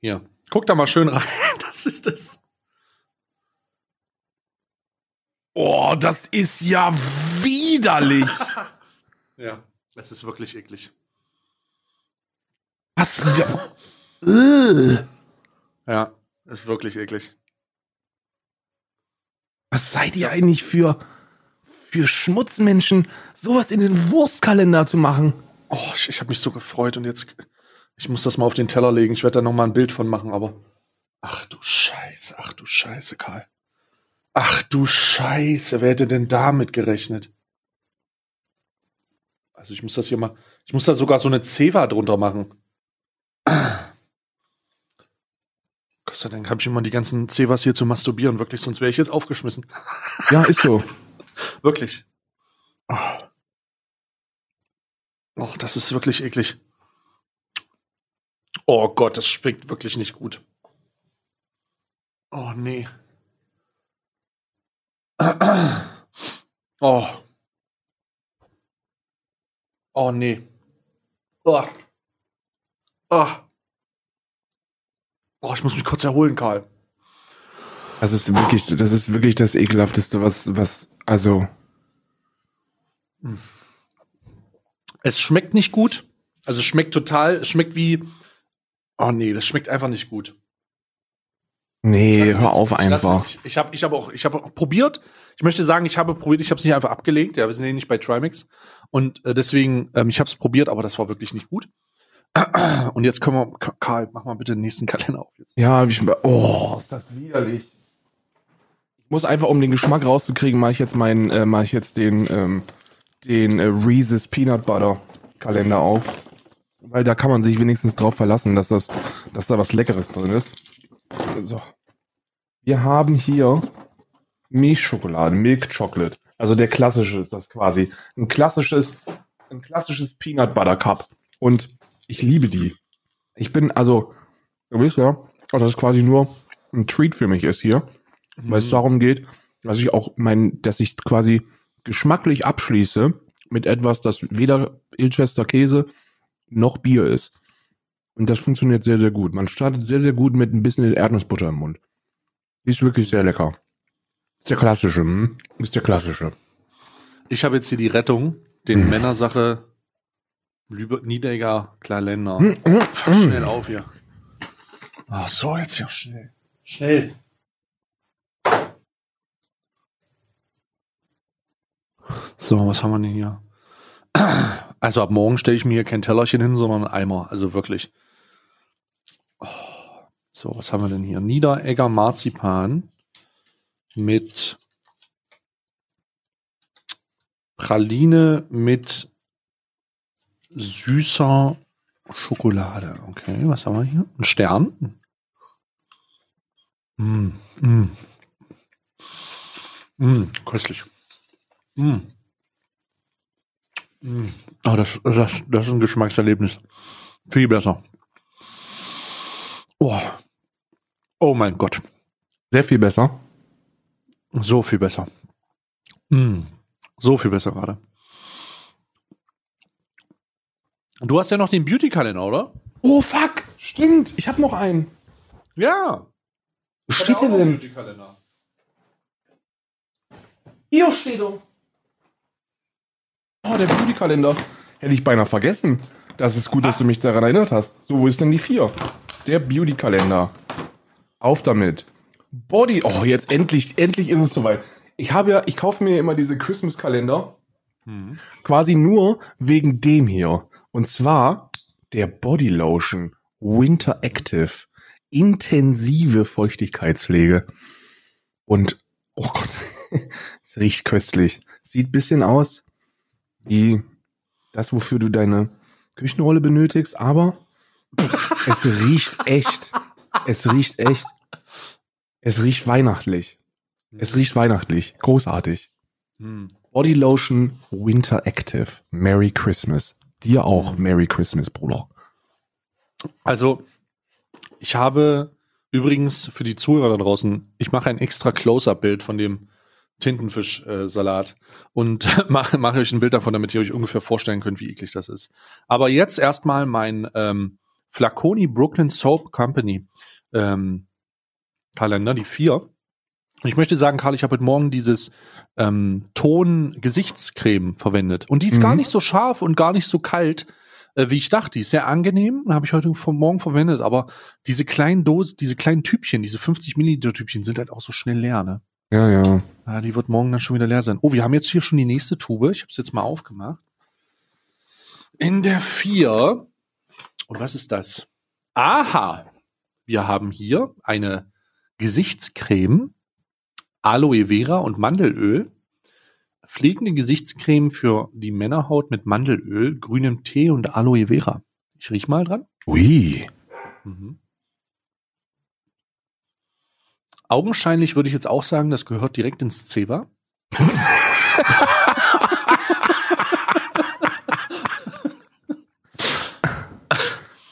Hier. Guck da mal schön rein. Das ist es. Oh, das ist ja widerlich. Ja, es ist wirklich eklig. Was? Ja, ist wirklich eklig. Was seid ihr eigentlich für, für Schmutzmenschen, sowas in den Wurstkalender zu machen? Oh, ich, ich habe mich so gefreut und jetzt, ich muss das mal auf den Teller legen. Ich werde da noch mal ein Bild von machen, aber ach du Scheiße, ach du Scheiße, Karl. Ach du Scheiße, wer hätte denn damit gerechnet? Also ich muss das hier mal, ich muss da sogar so eine Ceva drunter machen. Gott sei Dank habe ich immer die ganzen Cevas hier zu masturbieren, wirklich, sonst wäre ich jetzt aufgeschmissen. Ja, ist so. Wirklich. Oh. oh, das ist wirklich eklig. Oh Gott, das schmeckt wirklich nicht gut. Oh nee. Oh. Oh nee. Oh. Oh. Oh, ich muss mich kurz erholen, Karl. Das ist wirklich, das ist wirklich das ekelhafteste, was, was, also, Es schmeckt nicht gut. Also es schmeckt total, es schmeckt wie. Oh nee, das schmeckt einfach nicht gut. Nee, hör jetzt- auf ich einfach. Ich, ich habe ich hab auch, ich hab auch probiert. Ich möchte sagen, ich habe probiert, ich habe es nicht einfach abgelegt. Ja, wir sind ja nicht bei Trimix. Und äh, deswegen, ähm, ich habe es probiert, aber das war wirklich nicht gut. Und jetzt können wir, K- Karl, mach mal bitte den nächsten Kalender auf jetzt. Ja, ich, oh, ist das widerlich. Ich muss einfach, um den Geschmack rauszukriegen, mache ich jetzt meinen, äh, mache ich jetzt den, ähm, den äh, Reese's Peanut Butter Kalender auf. Weil da kann man sich wenigstens drauf verlassen, dass das, dass da was Leckeres drin ist. So. Wir haben hier Milchschokolade, Milk Chocolate. Also der klassische ist das quasi. Ein klassisches, ein klassisches Peanut Butter Cup. Und ich liebe die. Ich bin, also, du wisst ja, dass es quasi nur ein Treat für mich ist hier, weil es darum geht, dass ich auch mein, dass ich quasi geschmacklich abschließe mit etwas, das weder Ilchester Käse noch Bier ist. Und das funktioniert sehr, sehr gut. Man startet sehr, sehr gut mit ein bisschen Erdnussbutter im Mund. Die ist wirklich sehr lecker. Ist der klassische, hm? Ist der klassische. Ich habe jetzt hier die Rettung, den Männersache Lübe Niedegger Klarländer. Hm, hm, Fass hm. schnell auf hier. Ach so, jetzt hier schnell. Schnell. So, was haben wir denn hier? Also ab morgen stelle ich mir hier kein Tellerchen hin, sondern einen Eimer. Also wirklich. So, was haben wir denn hier? Niederegger Marzipan mit Praline mit süßer Schokolade. Okay, was haben wir hier? Ein Stern. Mm, mm. Mm, köstlich. Mm. Mm. Oh, das, das, das ist ein Geschmackserlebnis. Viel besser. Oh. Oh mein Gott. Sehr viel besser. So viel besser. Mm. So viel besser gerade. Du hast ja noch den Beauty-Kalender, oder? Oh, fuck! Stimmt, ich habe noch einen. Ja. Wo steht der denn? Beauty-Kalender. Hier steht er. Oh, der Beauty-Kalender. Hätte ich beinahe vergessen. Das ist gut, dass du mich daran erinnert hast. So, wo ist denn die vier? Der Beauty-Kalender. Auf damit. Body. Oh, jetzt endlich, endlich ist es soweit. Ich habe ja, ich kaufe mir immer diese Christmas-Kalender Mhm. quasi nur wegen dem hier. Und zwar der Body Lotion Winter Active. Intensive Feuchtigkeitspflege. Und, oh Gott, es riecht köstlich. Sieht bisschen aus wie das, wofür du deine Küchenrolle benötigst, aber es riecht echt. Es riecht echt. Es riecht weihnachtlich. Es riecht weihnachtlich. Großartig. Mhm. Body Lotion Winter Active. Merry Christmas. Dir auch Merry Christmas, Bruder. Also, ich habe übrigens für die Zuhörer da draußen, ich mache ein extra Close-Up-Bild von dem Tintenfischsalat und mache mach euch ein Bild davon, damit ihr euch ungefähr vorstellen könnt, wie eklig das ist. Aber jetzt erstmal mein ähm, Flaconi Brooklyn Soap Company ähm, Kalender, die vier. Und ich möchte sagen, Karl, ich habe heute Morgen dieses ähm, Ton-Gesichtscreme verwendet. Und die ist Mhm. gar nicht so scharf und gar nicht so kalt, äh, wie ich dachte. Die ist sehr angenehm. Habe ich heute vom Morgen verwendet. Aber diese kleinen Dosen, diese kleinen Tübchen, diese 50 Milliliter Tübchen sind halt auch so schnell leer, ne? Ja, ja. Ja, die wird morgen dann schon wieder leer sein. Oh, wir haben jetzt hier schon die nächste Tube. Ich habe es jetzt mal aufgemacht. In der vier. Und was ist das? Aha. Wir haben hier eine Gesichtscreme, Aloe Vera und Mandelöl. Pflegende Gesichtscreme für die Männerhaut mit Mandelöl, grünem Tee und Aloe Vera. Ich riech mal dran. Ui. Mhm. Augenscheinlich würde ich jetzt auch sagen, das gehört direkt ins Zewa.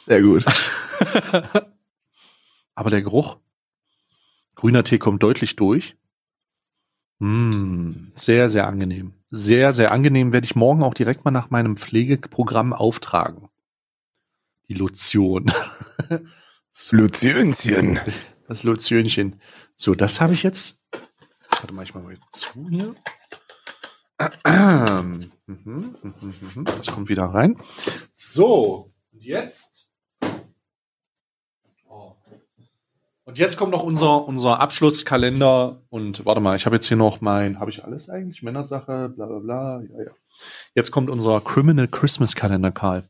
Sehr gut. Aber der Geruch, grüner Tee kommt deutlich durch. Mm, sehr, sehr angenehm. Sehr, sehr angenehm werde ich morgen auch direkt mal nach meinem Pflegeprogramm auftragen. Die Lotion. Luzionchen. Das Lotionchen. So, das habe ich jetzt. Warte mal, ich mache mal jetzt zu hier. Mhm, mhm, mhm. Das kommt wieder rein. So, und jetzt. Oh. Und jetzt kommt noch unser, unser Abschlusskalender. Und warte mal, ich habe jetzt hier noch mein, habe ich alles eigentlich? Männersache, bla bla bla. Ja, ja. Jetzt kommt unser Criminal Christmas Kalender, Karl.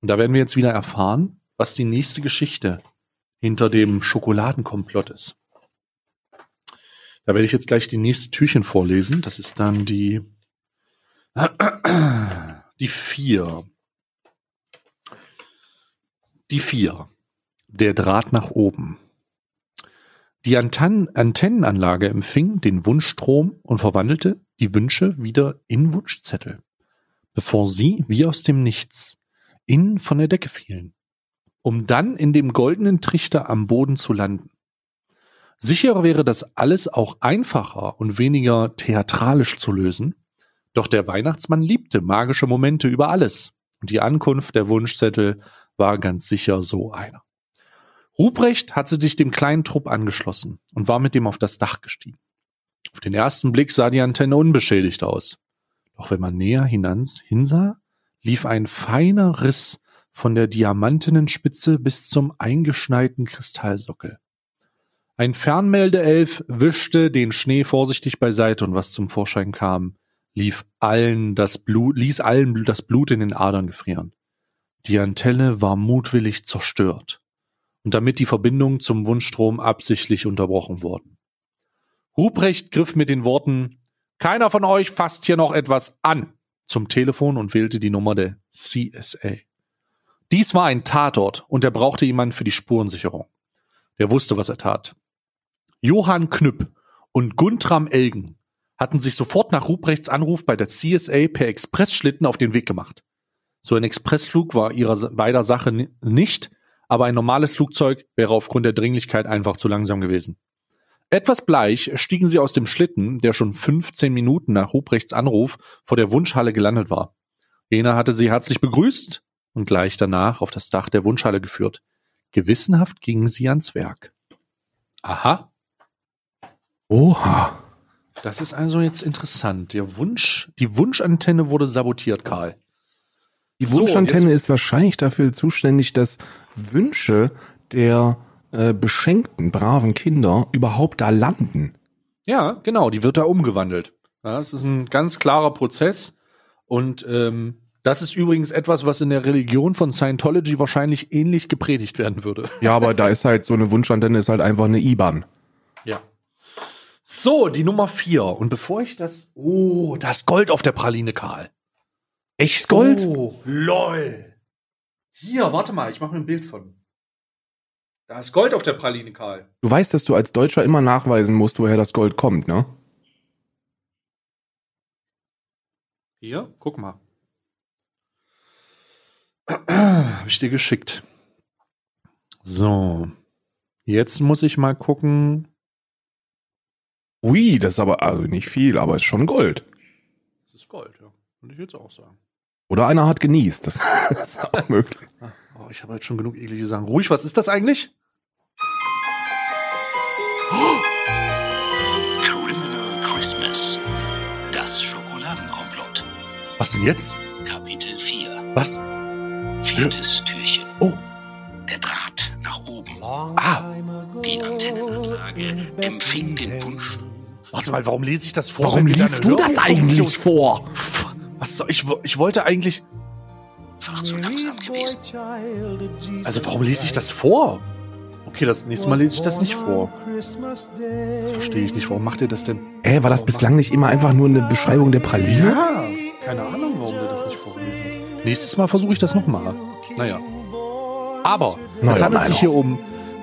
Und da werden wir jetzt wieder erfahren, was die nächste Geschichte hinter dem Schokoladenkomplott ist. Da werde ich jetzt gleich die nächste Türchen vorlesen. Das ist dann die, die vier. Die vier. Der Draht nach oben. Die Anten Antennenanlage empfing den Wunschstrom und verwandelte die Wünsche wieder in Wunschzettel, bevor sie, wie aus dem Nichts, innen von der Decke fielen, um dann in dem goldenen Trichter am Boden zu landen. Sicher wäre das alles auch einfacher und weniger theatralisch zu lösen, doch der Weihnachtsmann liebte magische Momente über alles, und die Ankunft der Wunschzettel war ganz sicher so einer. Ruprecht hatte sich dem kleinen Trupp angeschlossen und war mit dem auf das Dach gestiegen. Auf den ersten Blick sah die Antenne unbeschädigt aus. Doch wenn man näher hinsah, lief ein feiner Riss von der diamantenen Spitze bis zum eingeschneiten Kristallsockel. Ein Fernmeldeelf wischte den Schnee vorsichtig beiseite und was zum Vorschein kam, lief allen das Blut, ließ allen das Blut in den Adern gefrieren. Die Antenne war mutwillig zerstört und damit die Verbindung zum Wunschstrom absichtlich unterbrochen wurden. Ruprecht griff mit den Worten Keiner von euch fasst hier noch etwas an zum Telefon und wählte die Nummer der CSA. Dies war ein Tatort und er brauchte jemanden für die Spurensicherung. Der wusste, was er tat. Johann Knüpp und Guntram Elgen hatten sich sofort nach Ruprechts Anruf bei der CSA per Expressschlitten auf den Weg gemacht. So ein Expressflug war ihrer beider Sache ni- nicht, aber ein normales Flugzeug wäre aufgrund der Dringlichkeit einfach zu langsam gewesen. Etwas bleich stiegen sie aus dem Schlitten, der schon 15 Minuten nach Ruprechts Anruf vor der Wunschhalle gelandet war. Jener hatte sie herzlich begrüßt und gleich danach auf das Dach der Wunschhalle geführt. Gewissenhaft gingen sie ans Werk. Aha, Oha. das ist also jetzt interessant. Der Wunsch, die Wunschantenne wurde sabotiert, Karl. Die So, Wunschantenne jetzt- ist wahrscheinlich dafür zuständig, dass Wünsche der äh, beschenkten, braven Kinder überhaupt da landen. Ja, genau, die wird da umgewandelt. Ja, das ist ein ganz klarer Prozess. Und ähm, das ist übrigens etwas, was in der Religion von Scientology wahrscheinlich ähnlich gepredigt werden würde. Ja, aber da ist halt so eine Wunschantenne ist halt einfach eine IBAN. Ja. So, die Nummer vier. Und bevor ich das. Oh, das Gold auf der Praline, Karl. Echt Gold? Oh, lol. Hier, warte mal, ich mache mir ein Bild von. Da ist Gold auf der Praline, Karl. Du weißt, dass du als Deutscher immer nachweisen musst, woher das Gold kommt, ne? Hier, guck mal. Habe ich dir geschickt. So. Jetzt muss ich mal gucken. Ui, das ist aber also nicht viel, aber ist schon Gold. Das ist Gold, ja. Würde ich jetzt auch sagen. Oder einer hat genießt. Das, ist auch möglich. Oh, ich habe jetzt schon genug eklige Sachen. Ruhig, was ist das eigentlich? Criminal Christmas. Das Schokoladenkomplott. Was denn jetzt? Kapitel 4. Was? Viertes Türchen. Oh, Der Draht nach oben. ah, Die Antennenanlage empfing den Wunsch. warte mal, warum lese ich das vor? Warum liest du das eigentlich vor? Was soll ich, ich wollte eigentlich, War zu langsam gewesen. also warum lese ich das vor? Okay, das nächste Mal lese ich das nicht vor. Das verstehe ich nicht. Warum macht ihr das denn? Äh, war das bislang nicht immer einfach nur eine Beschreibung der Praline? Ja, keine Ahnung, warum wir das nicht vorlesen. Nächstes Mal versuche ich das nochmal. Naja. Aber es Naja, handelt sich hier um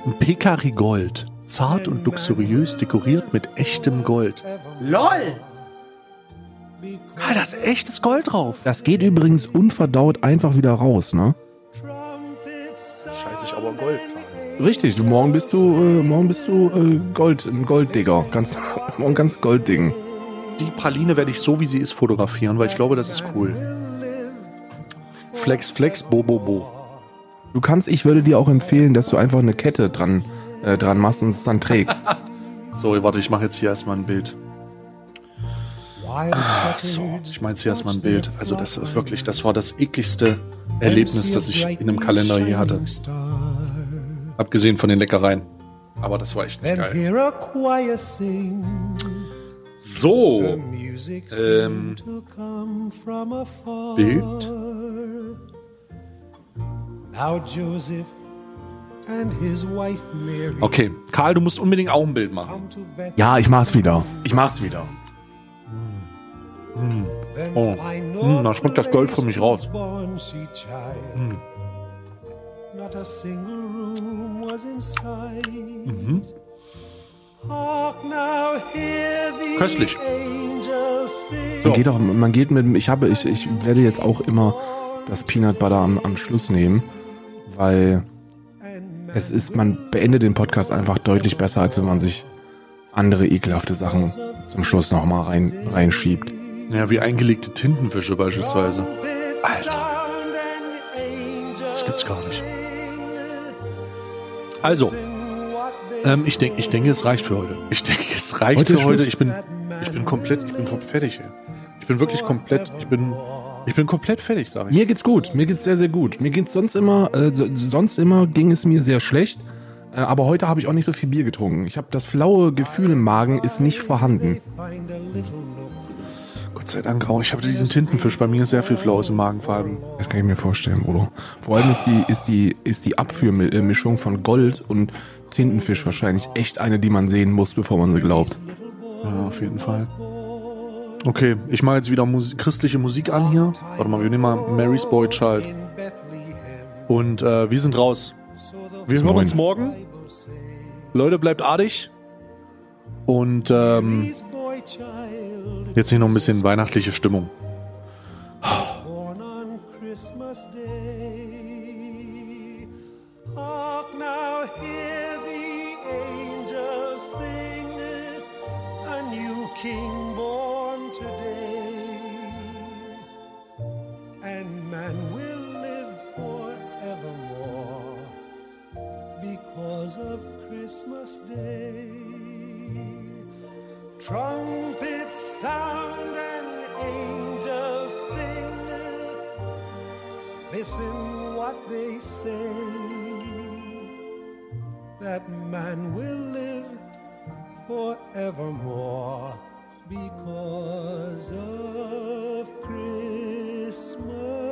ein Pekari Gold. Zart und luxuriös dekoriert mit echtem Gold. LOL! Ah, da ist echtes Gold drauf. Das geht übrigens unverdaut einfach wieder raus, ne? Scheiße, ich aber Gold. Richtig, du, morgen bist du, äh, morgen bist du äh, Gold, ein Golddigger. Ganz, morgen ganz Goldding. Die Praline werde ich so, wie sie ist, fotografieren, weil ich glaube, das ist cool. Flex, flex, bo, bo, bo. Du kannst, ich würde dir auch empfehlen, dass du einfach eine Kette dran, äh, dran machst und es dann trägst. So, warte, ich mache jetzt hier erstmal ein Bild. Ah, so, ich mache jetzt hier erstmal ein Bild. Also das ist wirklich, das war das ekligste Erlebnis, das ich in einem Kalender je hatte. Abgesehen von den Leckereien. Aber das war echt nicht geil. So, ähm. Bild. Now Joseph and his wife Mary Okay, Karl, du musst unbedingt auch ein Bild machen. Ja, ich mach's wieder. Ich mach's wieder. Then Oh. no da schmeckt das Gold für mich raus. sight. Mhm. Köstlich. Man geht auch, man geht mit, ich habe, ich, ich werde jetzt auch immer das Peanut Butter am, am Schluss nehmen, weil es ist, man beendet den Podcast einfach deutlich besser, als wenn man sich andere ekelhafte Sachen zum Schluss nochmal rein, reinschiebt. Ja, wie eingelegte Tintenfische beispielsweise. Alter. Das gibt's gar nicht. Also, ähm, ich denke, ich denke, es reicht für heute. Ich denke, es reicht Heute für heute. Schluss? Ich bin, ich bin komplett, ich bin komplett fertig. Ey. Ich bin wirklich komplett, ich bin, ich bin komplett fertig, sage ich. Mir geht's gut, mir geht's sehr, sehr gut. Mir geht's sonst immer, äh, so- sonst immer ging es mir sehr schlecht. Äh, aber heute habe ich auch nicht so viel Bier getrunken. Ich habe das flaue Gefühl im Magen ist nicht vorhanden. Nook. Gott sei Dank auch. Ich habe diesen Tintenfisch. Bei mir ist sehr viel Flaues im Magen vor allem. Das kann ich mir vorstellen, Bruder. Vor allem ist die, ist die, ist die Abführmischung von Gold und Tintenfisch wahrscheinlich echt eine, die man sehen muss, bevor man sie glaubt. Ja, auf jeden Fall. Okay, ich mache jetzt wieder Musi christliche Musik an hier. Warte mal, wir nehmen mal Mary's Boy Child. Und äh, wir sind raus. Wir hören uns morgen. Leute, bleibt artig. Und ähm, jetzt hier noch ein bisschen weihnachtliche Stimmung. of Christmas Day. Trumpets sound and angels sing. Listen what they say. That man will live forevermore because of Christmas.